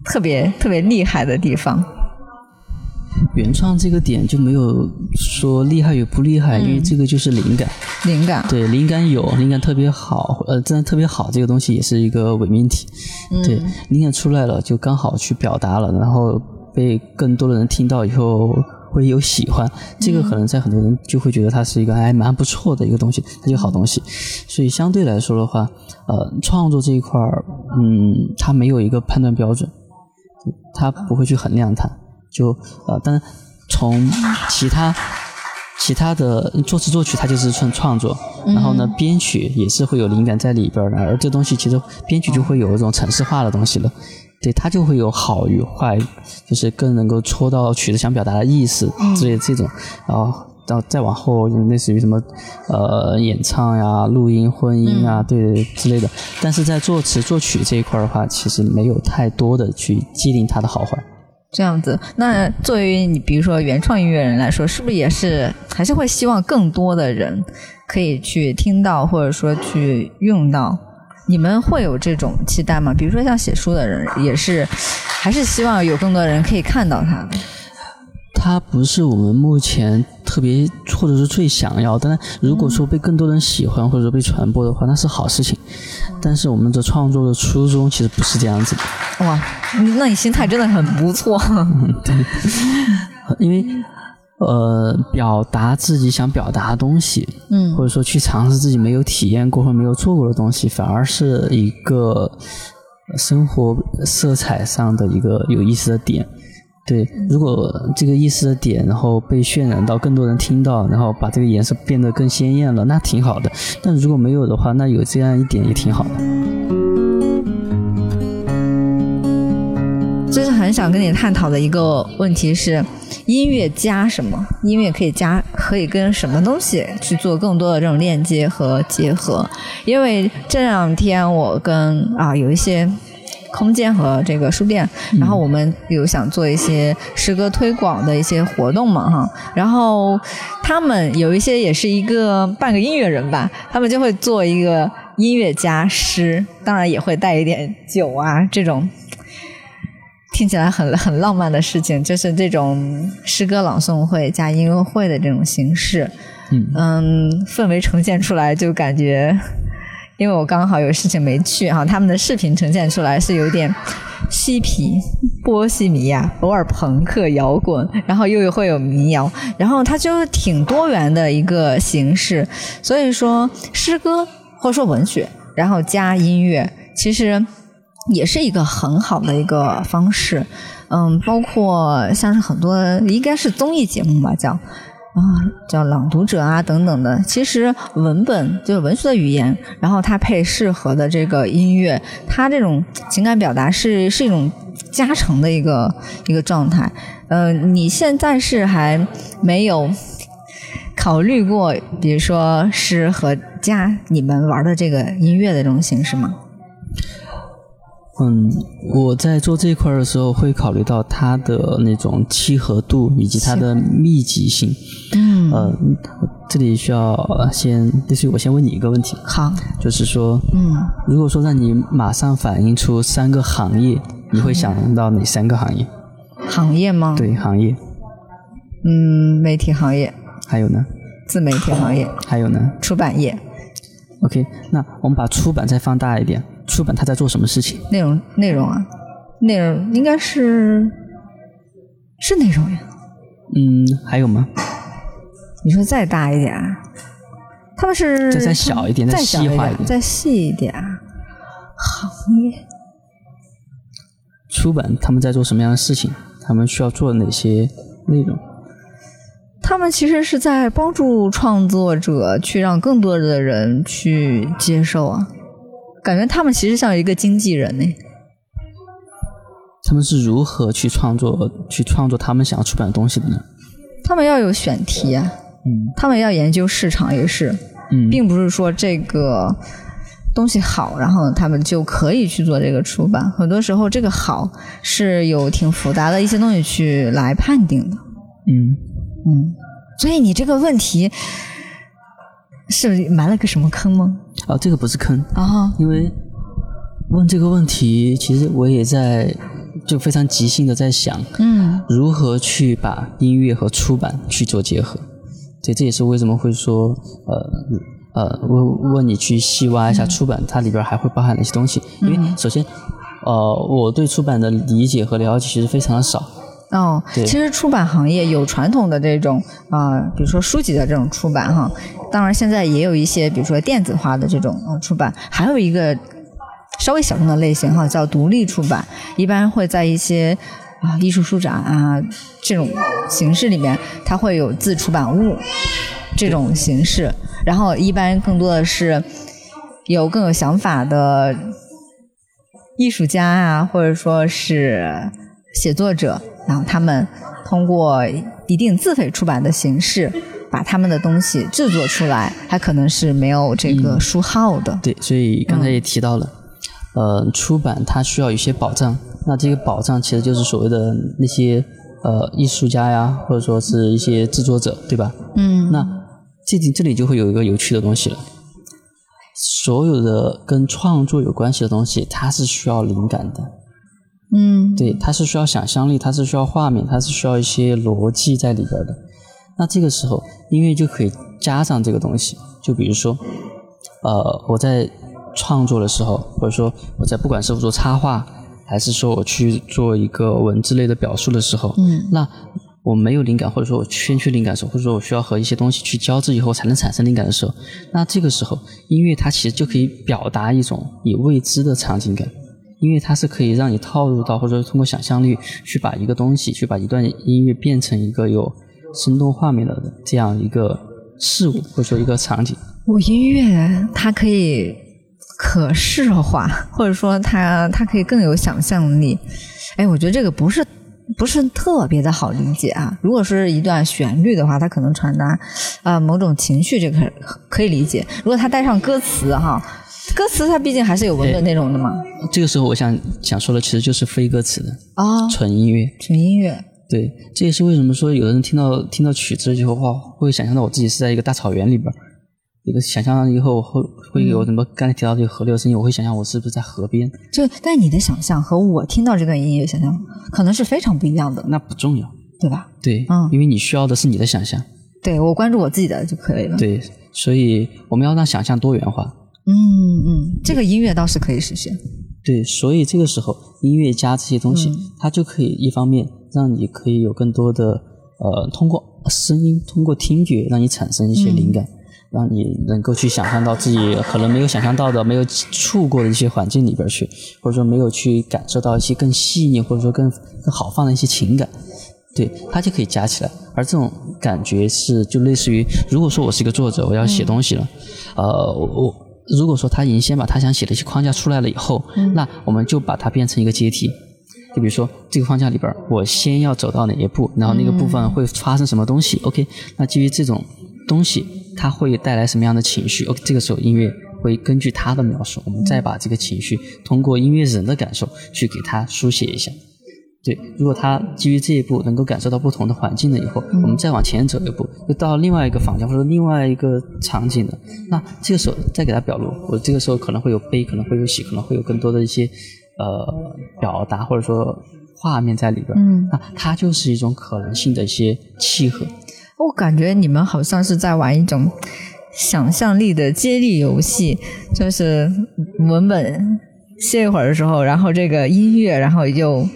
特别特别厉害的地方？原创这个点就没有说厉害与不厉害，因为这个就是灵感。灵感，对，灵感有，灵感特别好，呃，真的特别好，这个东西也是一个伪命题。对，灵感出来了，就刚好去表达了，然后被更多的人听到以后会有喜欢，这个可能在很多人就会觉得它是一个还蛮不错的一个东西，它是一个好东西。所以相对来说的话，呃，创作这一块儿，嗯，它没有一个判断标准，它不会去衡量它，就呃，但从其他。其他的作词作曲，它就是纯创作，然后呢，编曲也是会有灵感在里边儿的，而这东西其实编曲就会有一种程式化的东西了，对，它就会有好与坏，就是更能够戳到曲子想表达的意思之类的这种，然后到再往后类似于什么呃演唱呀、录音、混音啊，对之类的，但是在作词作曲这一块儿的话，其实没有太多的去界定它的好坏。这样子，那作为你比如说原创音乐人来说，是不是也是还是会希望更多的人可以去听到，或者说去用到？你们会有这种期待吗？比如说像写书的人，也是还是希望有更多人可以看到它的。它不是我们目前特别或者是最想要，但如果说被更多人喜欢或者说被传播的话，那是好事情。但是我们的创作的初衷其实不是这样子的，哇，那你心态真的很不错。对因为呃，表达自己想表达的东西，嗯或者说去尝试自己没有体验过或没有做过的东西，反而是一个生活色彩上的一个有意思的点。对，如果这个意思的点，然后被渲染到更多人听到，然后把这个颜色变得更鲜艳了，那挺好的。但如果没有的话，那有这样一点也挺好的。就是很想跟你探讨的一个问题是，音乐加什么？音乐可以加，可以跟什么东西去做更多的这种链接和结合？因为这两天我跟啊有一些。空间和这个书店，然后我们有想做一些诗歌推广的一些活动嘛，哈，然后他们有一些也是一个半个音乐人吧，他们就会做一个音乐加诗，当然也会带一点酒啊，这种听起来很很浪漫的事情，就是这种诗歌朗诵会加音乐会的这种形式，嗯，氛围呈现出来就感觉。因为我刚好有事情没去哈，他们的视频呈现出来是有点嬉皮、波西米亚，偶尔朋克摇滚，然后又会有民谣，然后它就挺多元的一个形式。所以说，诗歌或者说文学，然后加音乐，其实也是一个很好的一个方式。嗯，包括像是很多应该是综艺节目吧，叫。啊，叫朗读者啊，等等的。其实文本就是文学的语言，然后它配适合的这个音乐，它这种情感表达是是一种加成的一个一个状态。呃，你现在是还没有考虑过，比如说是和加你们玩的这个音乐的这种形式吗？嗯，我在做这一块的时候会考虑到它的那种契合度以及它的密集性。嗯，呃，这里需要先，就是我先问你一个问题。好，就是说，嗯，如果说让你马上反映出三个行业，你会想到哪三个行业？行业吗？对，行业。嗯，媒体行业。还有呢？自媒体行业。还有呢？出版业。OK，那我们把出版再放大一点。出版他在做什么事情？内容内容啊，内容应该是是内容呀。嗯，还有吗？你说再大一点，他们是再再小一点，再细化一点，再细一点。行业出版他们在做什么样的事情？他们需要做哪些内容？他们其实是在帮助创作者去让更多的人去接受啊。感觉他们其实像一个经纪人呢。他们是如何去创作、去创作他们想要出版的东西的呢？他们要有选题啊，嗯，他们要研究市场也是，嗯，并不是说这个东西好，然后他们就可以去做这个出版。很多时候，这个好是有挺复杂的一些东西去来判定的。嗯嗯，所以你这个问题是埋了个什么坑吗？啊，这个不是坑啊，因为问这个问题，其实我也在就非常即兴的在想，嗯，如何去把音乐和出版去做结合。对，这也是为什么会说，呃呃，问问你去细挖一下出版，它里边还会包含哪些东西？因为首先，呃，我对出版的理解和了解其实非常的少。哦，其实出版行业有传统的这种啊，比如说书籍的这种出版哈，当然现在也有一些，比如说电子化的这种出版，还有一个稍微小众的类型哈，叫独立出版，一般会在一些啊艺术书展啊这种形式里面，它会有自出版物这种形式，然后一般更多的是有更有想法的艺术家啊，或者说是写作者。然后他们通过一定自费出版的形式，把他们的东西制作出来，它可能是没有这个书号的。对，所以刚才也提到了，呃，出版它需要一些保障，那这个保障其实就是所谓的那些呃艺术家呀，或者说是一些制作者，对吧？嗯。那这里这里就会有一个有趣的东西了，所有的跟创作有关系的东西，它是需要灵感的。嗯，对，它是需要想象力，它是需要画面，它是需要一些逻辑在里边的。那这个时候，音乐就可以加上这个东西。就比如说，呃，我在创作的时候，或者说我在不管是做插画，还是说我去做一个文字类的表述的时候，嗯，那我没有灵感，或者说我欠缺灵感的时候，或者说我需要和一些东西去交织以后才能产生灵感的时候，那这个时候，音乐它其实就可以表达一种你未知的场景感。因为它是可以让你套入到，或者说通过想象力去把一个东西，去把一段音乐变成一个有生动画面的这样一个事物，或者说一个场景。我音乐它可以可视化，或者说它它可以更有想象力。哎，我觉得这个不是不是特别的好理解啊。如果是一段旋律的话，它可能传达呃某种情绪，这个可以理解。如果它带上歌词哈，歌词它毕竟还是有文本内容的嘛。这个时候，我想想说的其实就是非歌词的啊，纯音乐，纯音乐。对，这也是为什么说有的人听到听到曲子以后，话会想象到我自己是在一个大草原里边。一个想象以后会会有什么？刚才提到这个河流的声音，我会想象我是不是在河边？就但你的想象和我听到这段音乐想象可能是非常不一样的。那不重要，对吧？对，嗯，因为你需要的是你的想象。对我关注我自己的就可以了。对，所以我们要让想象多元化。嗯嗯，这个音乐倒是可以实现。对，所以这个时候音乐家这些东西，它就可以一方面让你可以有更多的呃，通过声音，通过听觉，让你产生一些灵感。让你能够去想象到自己可能没有想象到的、没有触过的一些环境里边去，或者说没有去感受到一些更细腻或者说更更好放的一些情感，对，它就可以加起来。而这种感觉是就类似于，如果说我是一个作者，我要写东西了，呃，我如果说他已经先把他想写的一些框架出来了以后，那我们就把它变成一个阶梯。就比如说这个框架里边，我先要走到哪一步，然后那个部分会发生什么东西？OK，那基于这种。东西它会带来什么样的情绪？OK，这个时候音乐会根据他的描述，我们再把这个情绪通过音乐人的感受去给他书写一下。对，如果他基于这一步能够感受到不同的环境了以后，我们再往前走一步，又到另外一个房间或者另外一个场景了。那这个时候再给他表露，我这个时候可能会有悲，可能会有喜，可能会有更多的一些呃表达或者说画面在里边。嗯，那它就是一种可能性的一些契合。我感觉你们好像是在玩一种想象力的接力游戏，就是文本歇一会儿的时候，然后这个音乐，然后又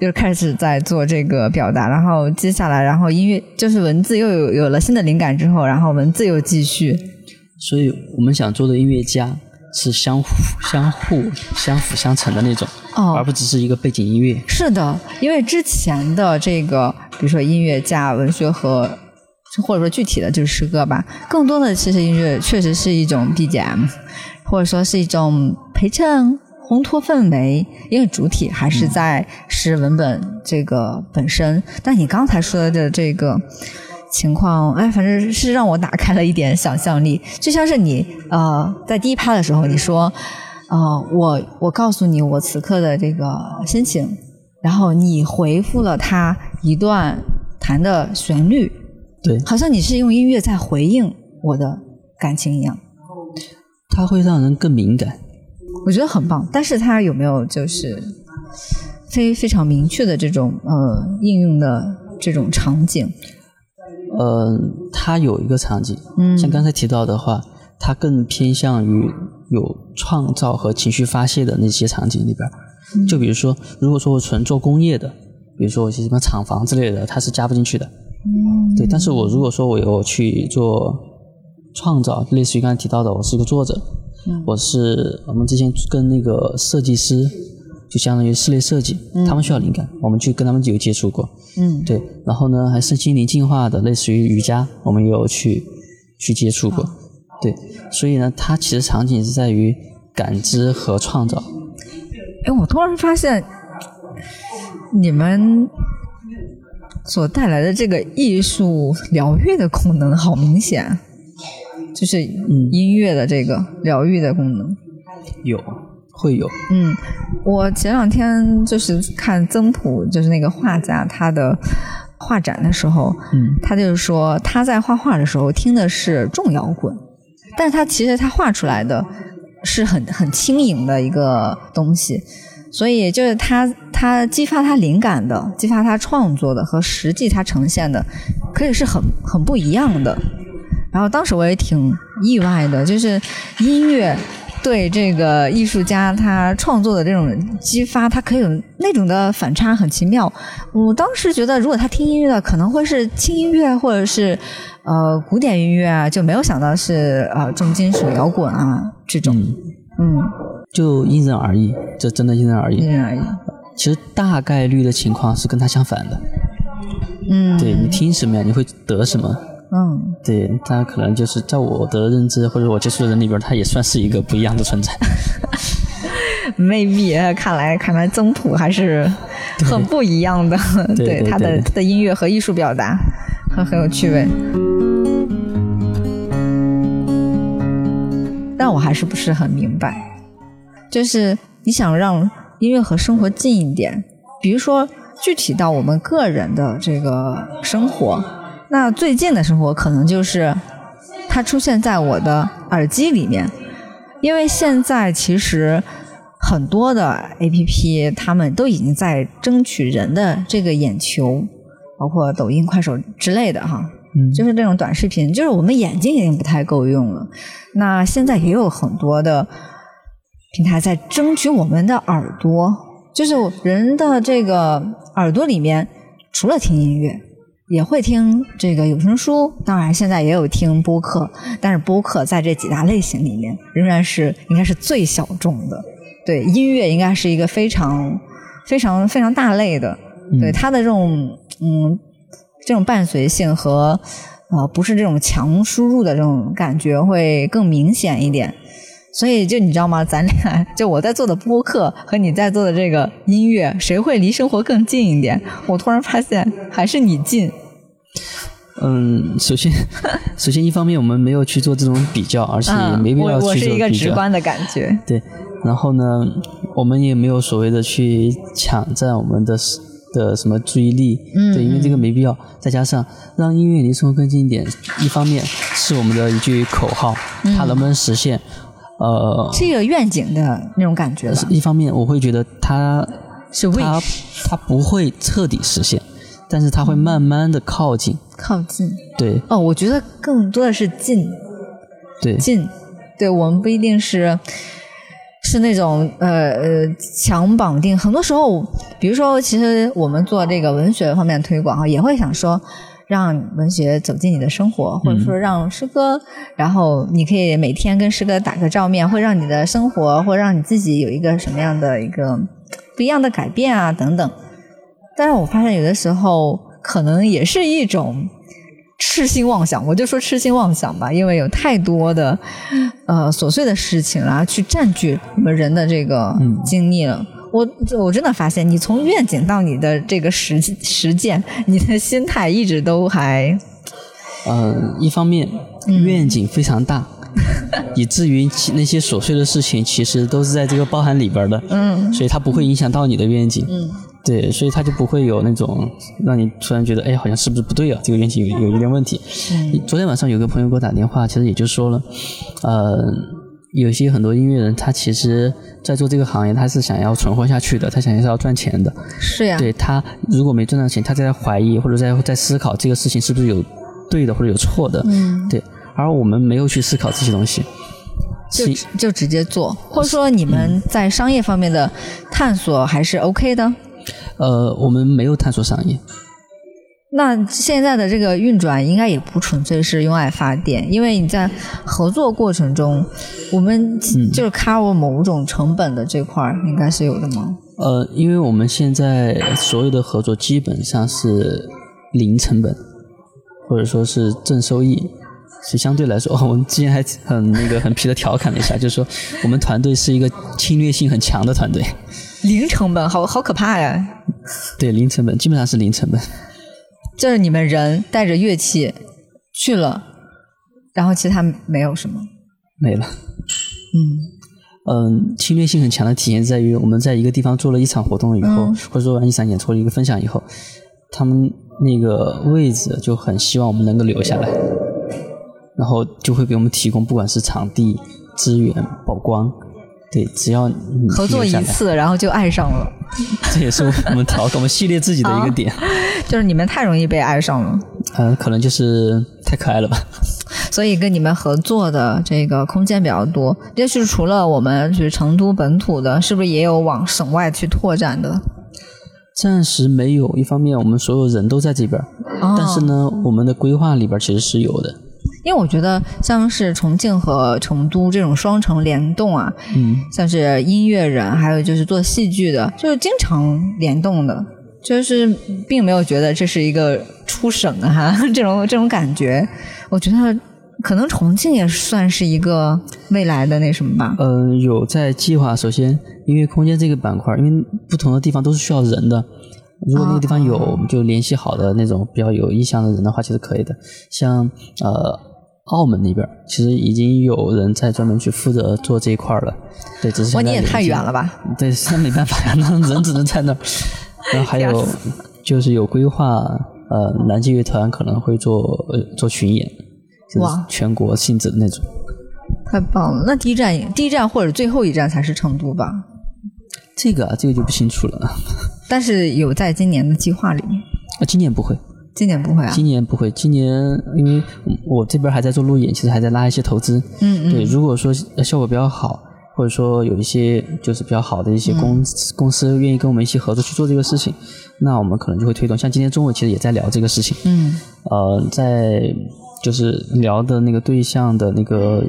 又开始在做这个表达，然后接下来，然后音乐就是文字又有有了新的灵感之后，然后文字又继续。所以我们想做的音乐家是相互、相互、相辅相成的那种，而不只是一个背景音乐。是的，因为之前的这个。比如说音乐家文学和，或者说具体的就是诗歌吧，更多的其实音乐确实是一种 BGM，或者说是一种陪衬、烘托氛围，因为主体还是在诗文本这个本身。但你刚才说的这个情况，哎，反正是让我打开了一点想象力，就像是你呃在第一趴的时候你说，呃我我告诉你我此刻的这个心情。然后你回复了他一段弹的旋律，对，好像你是用音乐在回应我的感情一样。它会让人更敏感，我觉得很棒。但是它有没有就是非非常明确的这种呃应用的这种场景？呃，它有一个场景，嗯，像刚才提到的话，它更偏向于有创造和情绪发泄的那些场景里边。就比如说，如果说我纯做工业的，比如说我一些什么厂房之类的，它是加不进去的。嗯。对，但是我如果说我有去做创造，类似于刚才提到的，我是一个作者，我是我们之前跟那个设计师，就相当于室内设计，他们需要灵感，我们去跟他们有接触过。嗯。对，然后呢，还是心灵进化的，类似于瑜伽，我们也有去去接触过。对，所以呢，它其实场景是在于感知和创造。哎，我突然发现，你们所带来的这个艺术疗愈的功能好明显，就是音乐的这个疗愈的功能。有，会有。嗯，我前两天就是看曾朴，就是那个画家他的画展的时候，嗯，他就是说他在画画的时候听的是重摇滚，但是他其实他画出来的。是很很轻盈的一个东西，所以就是他他激发他灵感的，激发他创作的和实际他呈现的，可以是很很不一样的。然后当时我也挺意外的，就是音乐对这个艺术家他创作的这种激发，他可以有那种的反差，很奇妙。我当时觉得，如果他听音乐的，可能会是轻音乐或者是。呃，古典音乐啊，就没有想到是呃重金属摇滚啊这种，嗯，就因人而异，这真的因人而异。因人而异。其实大概率的情况是跟他相反的。嗯，对你听什么呀，你会得什么？嗯，对他可能就是在我的认知或者我接触的人里边，他也算是一个不一样的存在。maybe 看来看来宗谱还是很不一样的，对他的他的音乐和艺术表达很很有趣味。但我还是不是很明白，就是你想让音乐和生活近一点，比如说具体到我们个人的这个生活。那最近的生活可能就是它出现在我的耳机里面，因为现在其实很多的 A P P 他们都已经在争取人的这个眼球，包括抖音、快手之类的哈，嗯，就是这种短视频，就是我们眼睛已经不太够用了。那现在也有很多的平台在争取我们的耳朵，就是人的这个耳朵里面，除了听音乐。也会听这个有声书，当然现在也有听播客，但是播客在这几大类型里面仍然是应该是最小众的。对，音乐应该是一个非常非常非常大类的，对它的这种嗯这种伴随性和呃不是这种强输入的这种感觉会更明显一点。所以就你知道吗？咱俩就我在做的播客和你在做的这个音乐，谁会离生活更近一点？我突然发现还是你近。嗯，首先，首先一方面我们没有去做这种比较，而且也没必要去做比较。我是一个直观的感觉。对，然后呢，我们也没有所谓的去抢占我们的的什么注意力。嗯。对，因为这个没必要。再加上让音乐离生活更近一点，一方面是我们的一句口号，它能不能实现？呃，是一个愿景的那种感觉吧。一方面，我会觉得它是它它不会彻底实现，但是它会慢慢的靠近。靠近。对。哦，我觉得更多的是近。对。近，对我们不一定是是那种呃呃强绑定。很多时候，比如说，其实我们做这个文学方面推广啊，也会想说。让文学走进你的生活，或者说让诗歌，然后你可以每天跟诗歌打个照面，会让你的生活，或让你自己有一个什么样的一个不一样的改变啊等等。但是我发现有的时候可能也是一种痴心妄想，我就说痴心妄想吧，因为有太多的呃琐碎的事情啊，去占据我们人的这个精力了。我我真的发现，你从愿景到你的这个实实践，你的心态一直都还……嗯，一方面愿景非常大，以至于那些琐碎的事情其实都是在这个包含里边的，嗯，所以它不会影响到你的愿景，嗯，对，所以它就不会有那种让你突然觉得，哎，好像是不是不对啊？这个愿景有有一点问题。嗯，昨天晚上有个朋友给我打电话，其实也就说了，呃。有些很多音乐人，他其实，在做这个行业，他是想要存活下去的，他想要是要赚钱的。是呀。对他，如果没赚到钱，他在怀疑或者在在思考这个事情是不是有对的或者有错的。嗯。对，而我们没有去思考这些东西，就就直接做，或者说你们在商业方面的探索还是 OK 的。呃，我们没有探索商业。那现在的这个运转应该也不纯粹是用爱发电，因为你在合作过程中，我们就是 cover 某种成本的这块应该是有的吗？呃，因为我们现在所有的合作基本上是零成本，或者说是正收益，所以相对来说，我们之前还很那个很皮的调侃了一下，就是说我们团队是一个侵略性很强的团队。零成本，好好可怕呀！对，零成本，基本上是零成本。就是你们人带着乐器去了，然后其他没有什么，没了。嗯嗯，侵略性很强的体现在于我们在一个地方做了一场活动以后，或者做完一场演出的一个分享以后，他们那个位置就很希望我们能够留下来，然后就会给我们提供不管是场地、资源、曝光。对，只要合作一次，然后就爱上了。这也是我 们调我们系列自己的一个点，就是你们太容易被爱上了。嗯，可能就是太可爱了吧。所以跟你们合作的这个空间比较多。也是除了我们就是成都本土的，是不是也有往省外去拓展的？暂时没有。一方面，我们所有人都在这边，但是呢，我们的规划里边其实是有的。因为我觉得像是重庆和成都这种双城联动啊，嗯，像是音乐人，还有就是做戏剧的，就是经常联动的，就是并没有觉得这是一个出省啊 这种这种感觉。我觉得可能重庆也算是一个未来的那什么吧。嗯，有在计划。首先，音乐空间这个板块，因为不同的地方都是需要人的。如果那个地方有就联系好的那种比较有意向的人的话，其实可以的。像呃。澳门那边其实已经有人在专门去负责做这一块了，对，只是哇，你也太远了吧？对，那没办法呀，那人只能在那儿。然后还有 就是有规划，呃，南极乐团可能会做做巡演，就是全国性质的那种。太棒了！那第一站，第一站或者最后一站才是成都吧？这个啊，这个就不清楚了。但是有在今年的计划里面。啊，今年不会。今年不会啊！今年不会，今年因为我这边还在做路演，其实还在拉一些投资。嗯嗯。对，如果说效果比较好，或者说有一些就是比较好的一些公公司愿意跟我们一起合作去做这个事情，那我们可能就会推动。像今天中午其实也在聊这个事情。嗯。呃，在就是聊的那个对象的那个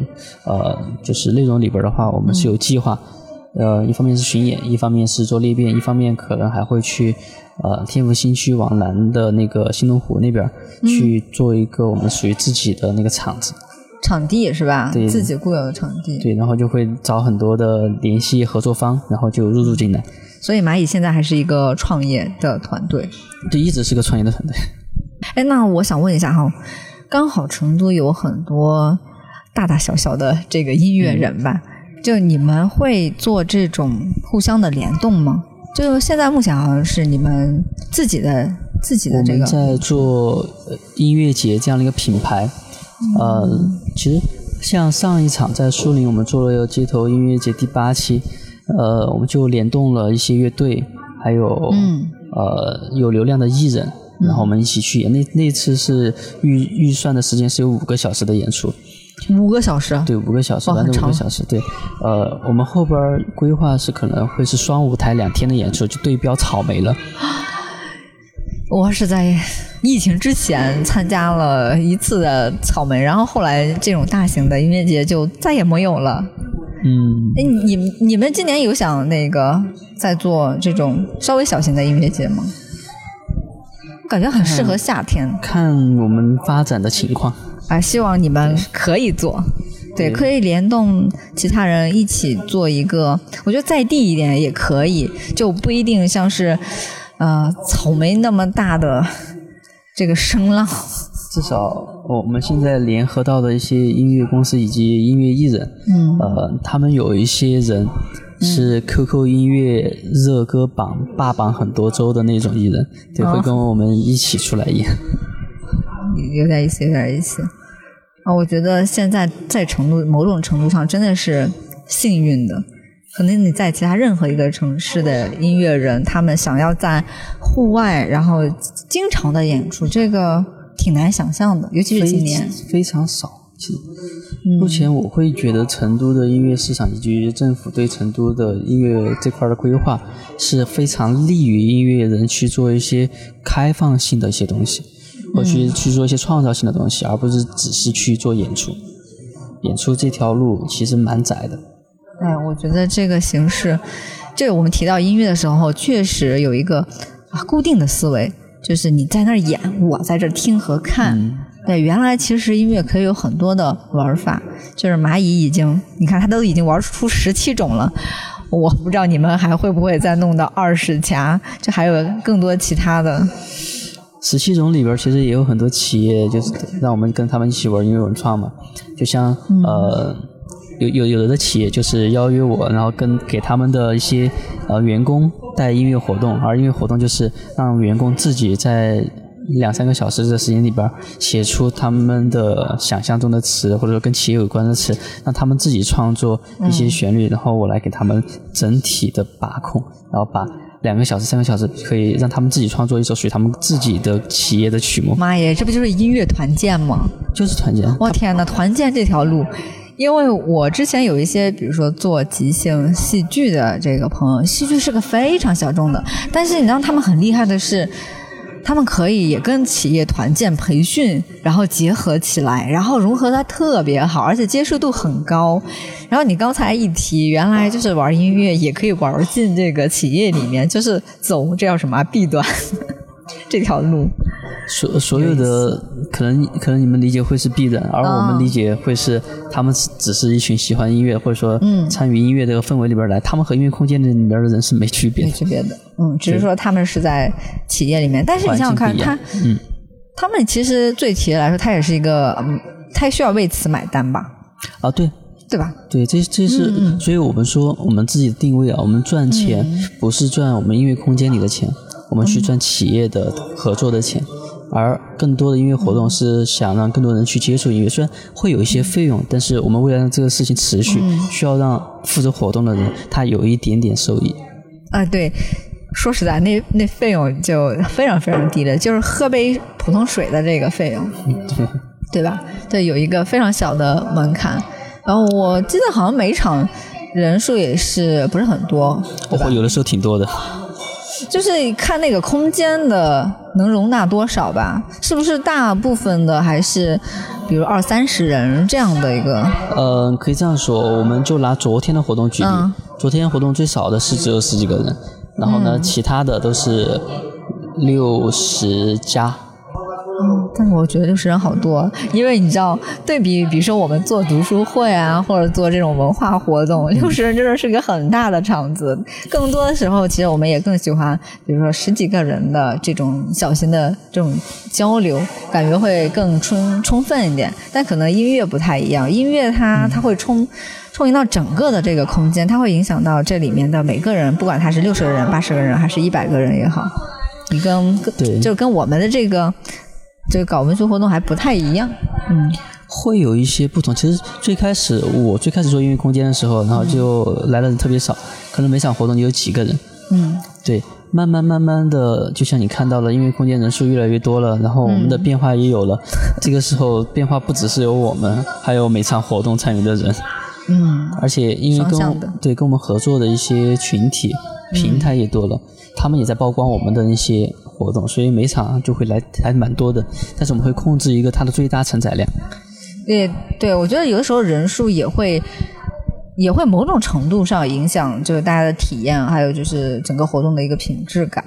呃，就是内容里边的话，我们是有计划。呃，一方面是巡演，一方面是做裂变，一方面可能还会去。呃，天府新区往南的那个新龙湖那边去做一个我们属于自己的那个场子，场地是吧？对，自己固有的场地。对，然后就会找很多的联系合作方，然后就入驻进来。所以蚂蚁现在还是一个创业的团队，对，一直是个创业的团队。哎，那我想问一下哈，刚好成都有很多大大小小的这个音乐人吧？就你们会做这种互相的联动吗？就现在目前好像是你们自己的自己的这个，我们在做音乐节这样的一个品牌。呃，其实像上一场在苏宁，我们做了街头音乐节第八期，呃，我们就联动了一些乐队，还有呃有流量的艺人，然后我们一起去演。那那次是预预算的时间是有五个小时的演出。五个小时，对，五个小时，完整五个小时，对。呃，我们后边规划是可能会是双舞台两天的演出，就对标草莓了。我是在疫情之前参加了一次的草莓，然后后来这种大型的音乐节就再也没有了。嗯。哎，你你们今年有想那个在做这种稍微小型的音乐节吗？感觉很适合夏天。看我们发展的情况。啊，希望你们可以做，对，可以联动其他人一起做一个，我觉得在地一点也可以，就不一定像是呃草莓那么大的这个声浪。至少我们现在联合到的一些音乐公司以及音乐艺人，嗯，呃，他们有一些人是 QQ 音乐热歌榜霸榜很多周的那种艺人，对，会跟我们一起出来演。有点意思，有点意思。啊，我觉得现在在成都某种程度上真的是幸运的。可能你在其他任何一个城市的音乐人，他们想要在户外然后经常的演出，这个挺难想象的。尤其是今年非常少。其实目前我会觉得成都的音乐市场以及政府对成都的音乐这块的规划是非常利于音乐人去做一些开放性的一些东西。或去去做一些创造性的东西，而不是只是去做演出。演出这条路其实蛮窄的。哎，我觉得这个形式，这个我们提到音乐的时候，确实有一个啊固定的思维，就是你在那儿演，我在这听和看。对，原来其实音乐可以有很多的玩法，就是蚂蚁已经，你看它都已经玩出十七种了，我不知道你们还会不会再弄到二十家，就还有更多其他的。十七种里边其实也有很多企业，就是让我们跟他们一起玩音乐文创嘛。就像呃，有有有的企业就是邀约我，然后跟给他们的一些呃员工带音乐活动，而音乐活动就是让员工自己在两三个小时的时间里边写出他们的想象中的词，或者说跟企业有关的词，让他们自己创作一些旋律，然后我来给他们整体的把控，然后把。两个小时、三个小时，可以让他们自己创作一首属于他们自己的企业的曲目。妈耶，这不就是音乐团建吗？就是团建。我天哪，团建这条路，因为我之前有一些，比如说做即兴戏剧的这个朋友，戏剧是个非常小众的，但是你知道他们很厉害的是，他们可以也跟企业团建培训，然后结合起来，然后融合的特别好，而且接受度很高。然后你刚才一提，原来就是玩音乐也可以玩进这个企业里面，就是走这叫什么弊端这条路。所所有的可能可能你们理解会是必然，而我们理解会是他们只是一群喜欢音乐或者说参与音乐这个氛围里边来，他们和音乐空间里面的人是没区别的，没区别的。嗯，只是说他们是在企业里面，但是你想想看，他嗯，他们其实对企业来说，他也是一个，嗯，他需要为此买单吧？啊，对，对吧？对，这这是，所以我们说我们自己的定位啊，我们赚钱不是赚我们音乐空间里的钱，我们去赚企业的合作的钱。而更多的音乐活动是想让更多人去接触音乐，虽然会有一些费用，但是我们为了让这个事情持续，需要让负责活动的人他有一点点收益。啊，对，说实在，那那费用就非常非常低的，就是喝杯普通水的这个费用，对 对吧？对，有一个非常小的门槛。然后我记得好像每场人数也是不是很多，会有的时候挺多的。就是看那个空间的能容纳多少吧，是不是大部分的还是，比如二三十人这样的一个？呃，可以这样说，我们就拿昨天的活动举例，昨天活动最少的是只有十几个人，然后呢，其他的都是六十加。嗯，但是我觉得六十人好多，因为你知道，对比，比如说我们做读书会啊，或者做这种文化活动，六十人真的是个很大的场子。更多的时候，其实我们也更喜欢，比如说十几个人的这种小型的这种交流，感觉会更充充分一点。但可能音乐不太一样，音乐它它会充充盈到整个的这个空间，它会影响到这里面的每个人，不管他是六十个人、八十个人还是一百个人也好，你跟对，就跟我们的这个。这个搞文学活动还不太一样，嗯，会有一些不同。其实最开始我最开始做音乐空间的时候，然后就来的人特别少，可能每场活动就有几个人，嗯，对。慢慢慢慢的，就像你看到了，音乐空间人数越来越多了，然后我们的变化也有了。这个时候变化不只是有我们，还有每场活动参与的人，嗯，而且因为跟对跟我们合作的一些群体平台也多了，他们也在曝光我们的那些。活动，所以每场就会来还蛮多的，但是我们会控制一个它的最大承载量。对，对我觉得有的时候人数也会也会某种程度上影响，就是大家的体验，还有就是整个活动的一个品质感。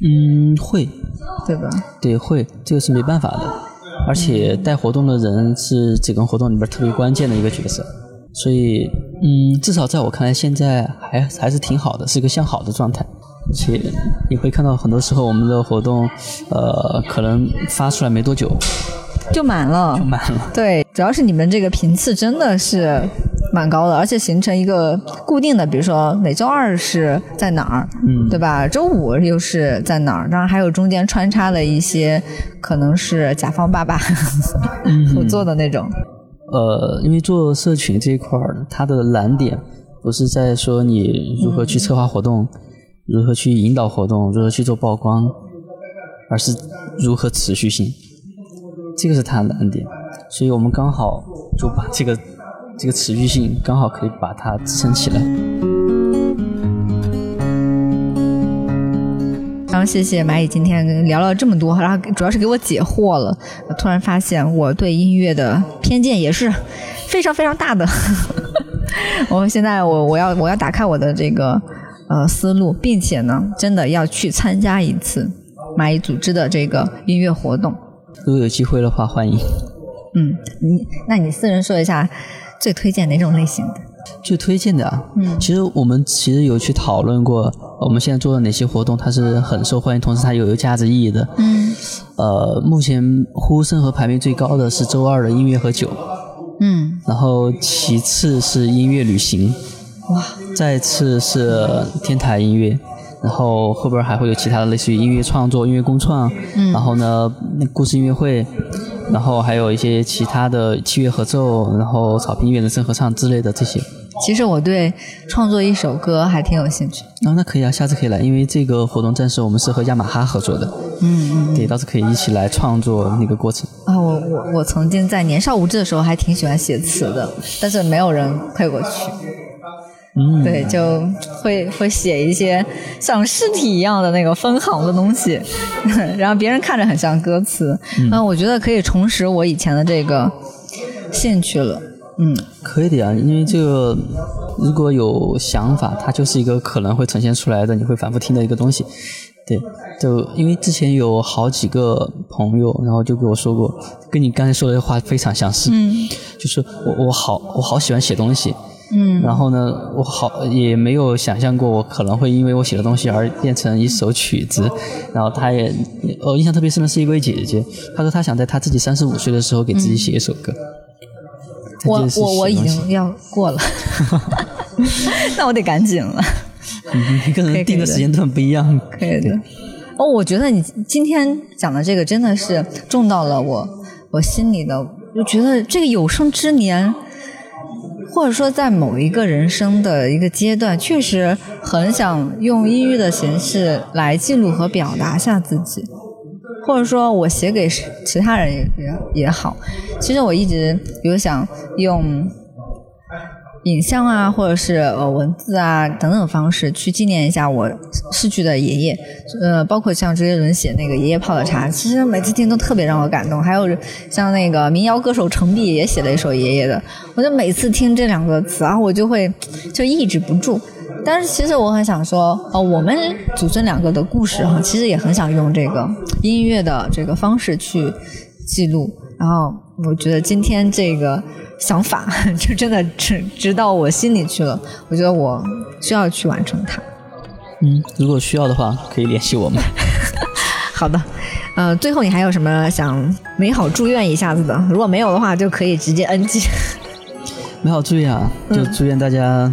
嗯，会，对吧？对，会，这个是没办法的。而且带活动的人是整个活动里边特别关键的一个角色，所以，嗯，至少在我看来，现在还还是挺好的，是一个向好的状态。而且你会看到，很多时候我们的活动，呃，可能发出来没多久就满了，就满了。对，主要是你们这个频次真的是蛮高的，而且形成一个固定的，比如说每周二是在哪儿，嗯，对吧？周五又是在哪儿？当然还有中间穿插的一些，可能是甲方爸爸 合作的那种。呃，因为做社群这一块儿，它的难点不是在说你如何去策划活动。如何去引导活动，如何去做曝光，而是如何持续性，这个是它的难点，所以我们刚好就把这个这个持续性刚好可以把它支撑起来。然后谢谢蚂蚁今天跟聊了这么多，然后主要是给我解惑了。突然发现我对音乐的偏见也是非常非常大的。我现在我我要我要打开我的这个。呃，思路，并且呢，真的要去参加一次蚂蚁组织的这个音乐活动。如果有机会的话，欢迎。嗯，你那你私人说一下最推荐哪种类型的？最推荐的啊，嗯，其实我们其实有去讨论过，我们现在做的哪些活动它是很受欢迎，同时它有有价值意义的。嗯。呃，目前呼声和排名最高的是周二的音乐和酒。嗯。然后其次是音乐旅行。哇！再次是天台音乐，然后后边还会有其他的，类似于音乐创作、音乐共创，嗯，然后呢，那故事音乐会，然后还有一些其他的器乐合奏，然后草坪音乐、人声合唱之类的这些。其实我对创作一首歌还挺有兴趣。啊，那可以啊，下次可以来，因为这个活动暂时我们是和雅马哈合作的。嗯嗯。对，到时可以一起来创作那个过程。啊，我我我曾经在年少无知的时候还挺喜欢写词的，但是没有人配过去。嗯，对，就会会写一些像尸体一样的那个分行的东西，然后别人看着很像歌词。嗯，我觉得可以重拾我以前的这个兴趣了。嗯，可以的呀，因为这个如果有想法，它就是一个可能会呈现出来的，你会反复听的一个东西。对，就因为之前有好几个朋友，然后就跟我说过，跟你刚才说的话非常相似。嗯，就是我我好我好喜欢写东西。嗯，然后呢，我好也没有想象过我可能会因为我写的东西而变成一首曲子。然后他也，我印象特别深的是一位姐姐，她说她想在她自己三十五岁的时候给自己写一首歌。我我我已经要过了，那我得赶紧了。每个人定的时间段不一样，可以的。哦，我觉得你今天讲的这个真的是中到了我我心里的，我觉得这个有生之年，或者说在某一个人生的一个阶段，确实很想用音乐的形式来记录和表达下自己。或者说我写给其他人也也也好，其实我一直有想用影像啊，或者是呃文字啊等等方式去纪念一下我逝去的爷爷。呃，包括像周杰伦写那个《爷爷泡的茶》，其实每次听都特别让我感动。还有像那个民谣歌手程璧也写了一首《爷爷的》，我就每次听这两个词啊，我就会就抑制不住。但是其实我很想说，呃，我们祖孙两个的故事哈，其实也很想用这个音乐的这个方式去记录。然后我觉得今天这个想法 就真的直直到我心里去了。我觉得我需要去完成它。嗯，如果需要的话，可以联系我们。好的，呃，最后你还有什么想美好祝愿一下子的？如果没有的话，就可以直接 NG。美好祝愿啊，就祝愿大家。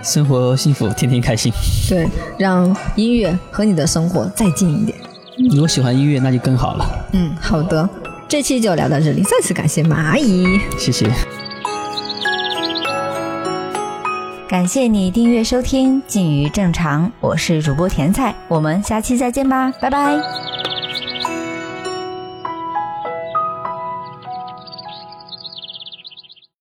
生活幸福，天天开心。对，让音乐和你的生活再近一点。如果喜欢音乐，那就更好了。嗯，好的，这期就聊到这里，再次感谢马阿姨。谢谢。感谢你订阅收听《近于正常》，我是主播甜菜，我们下期再见吧，拜拜。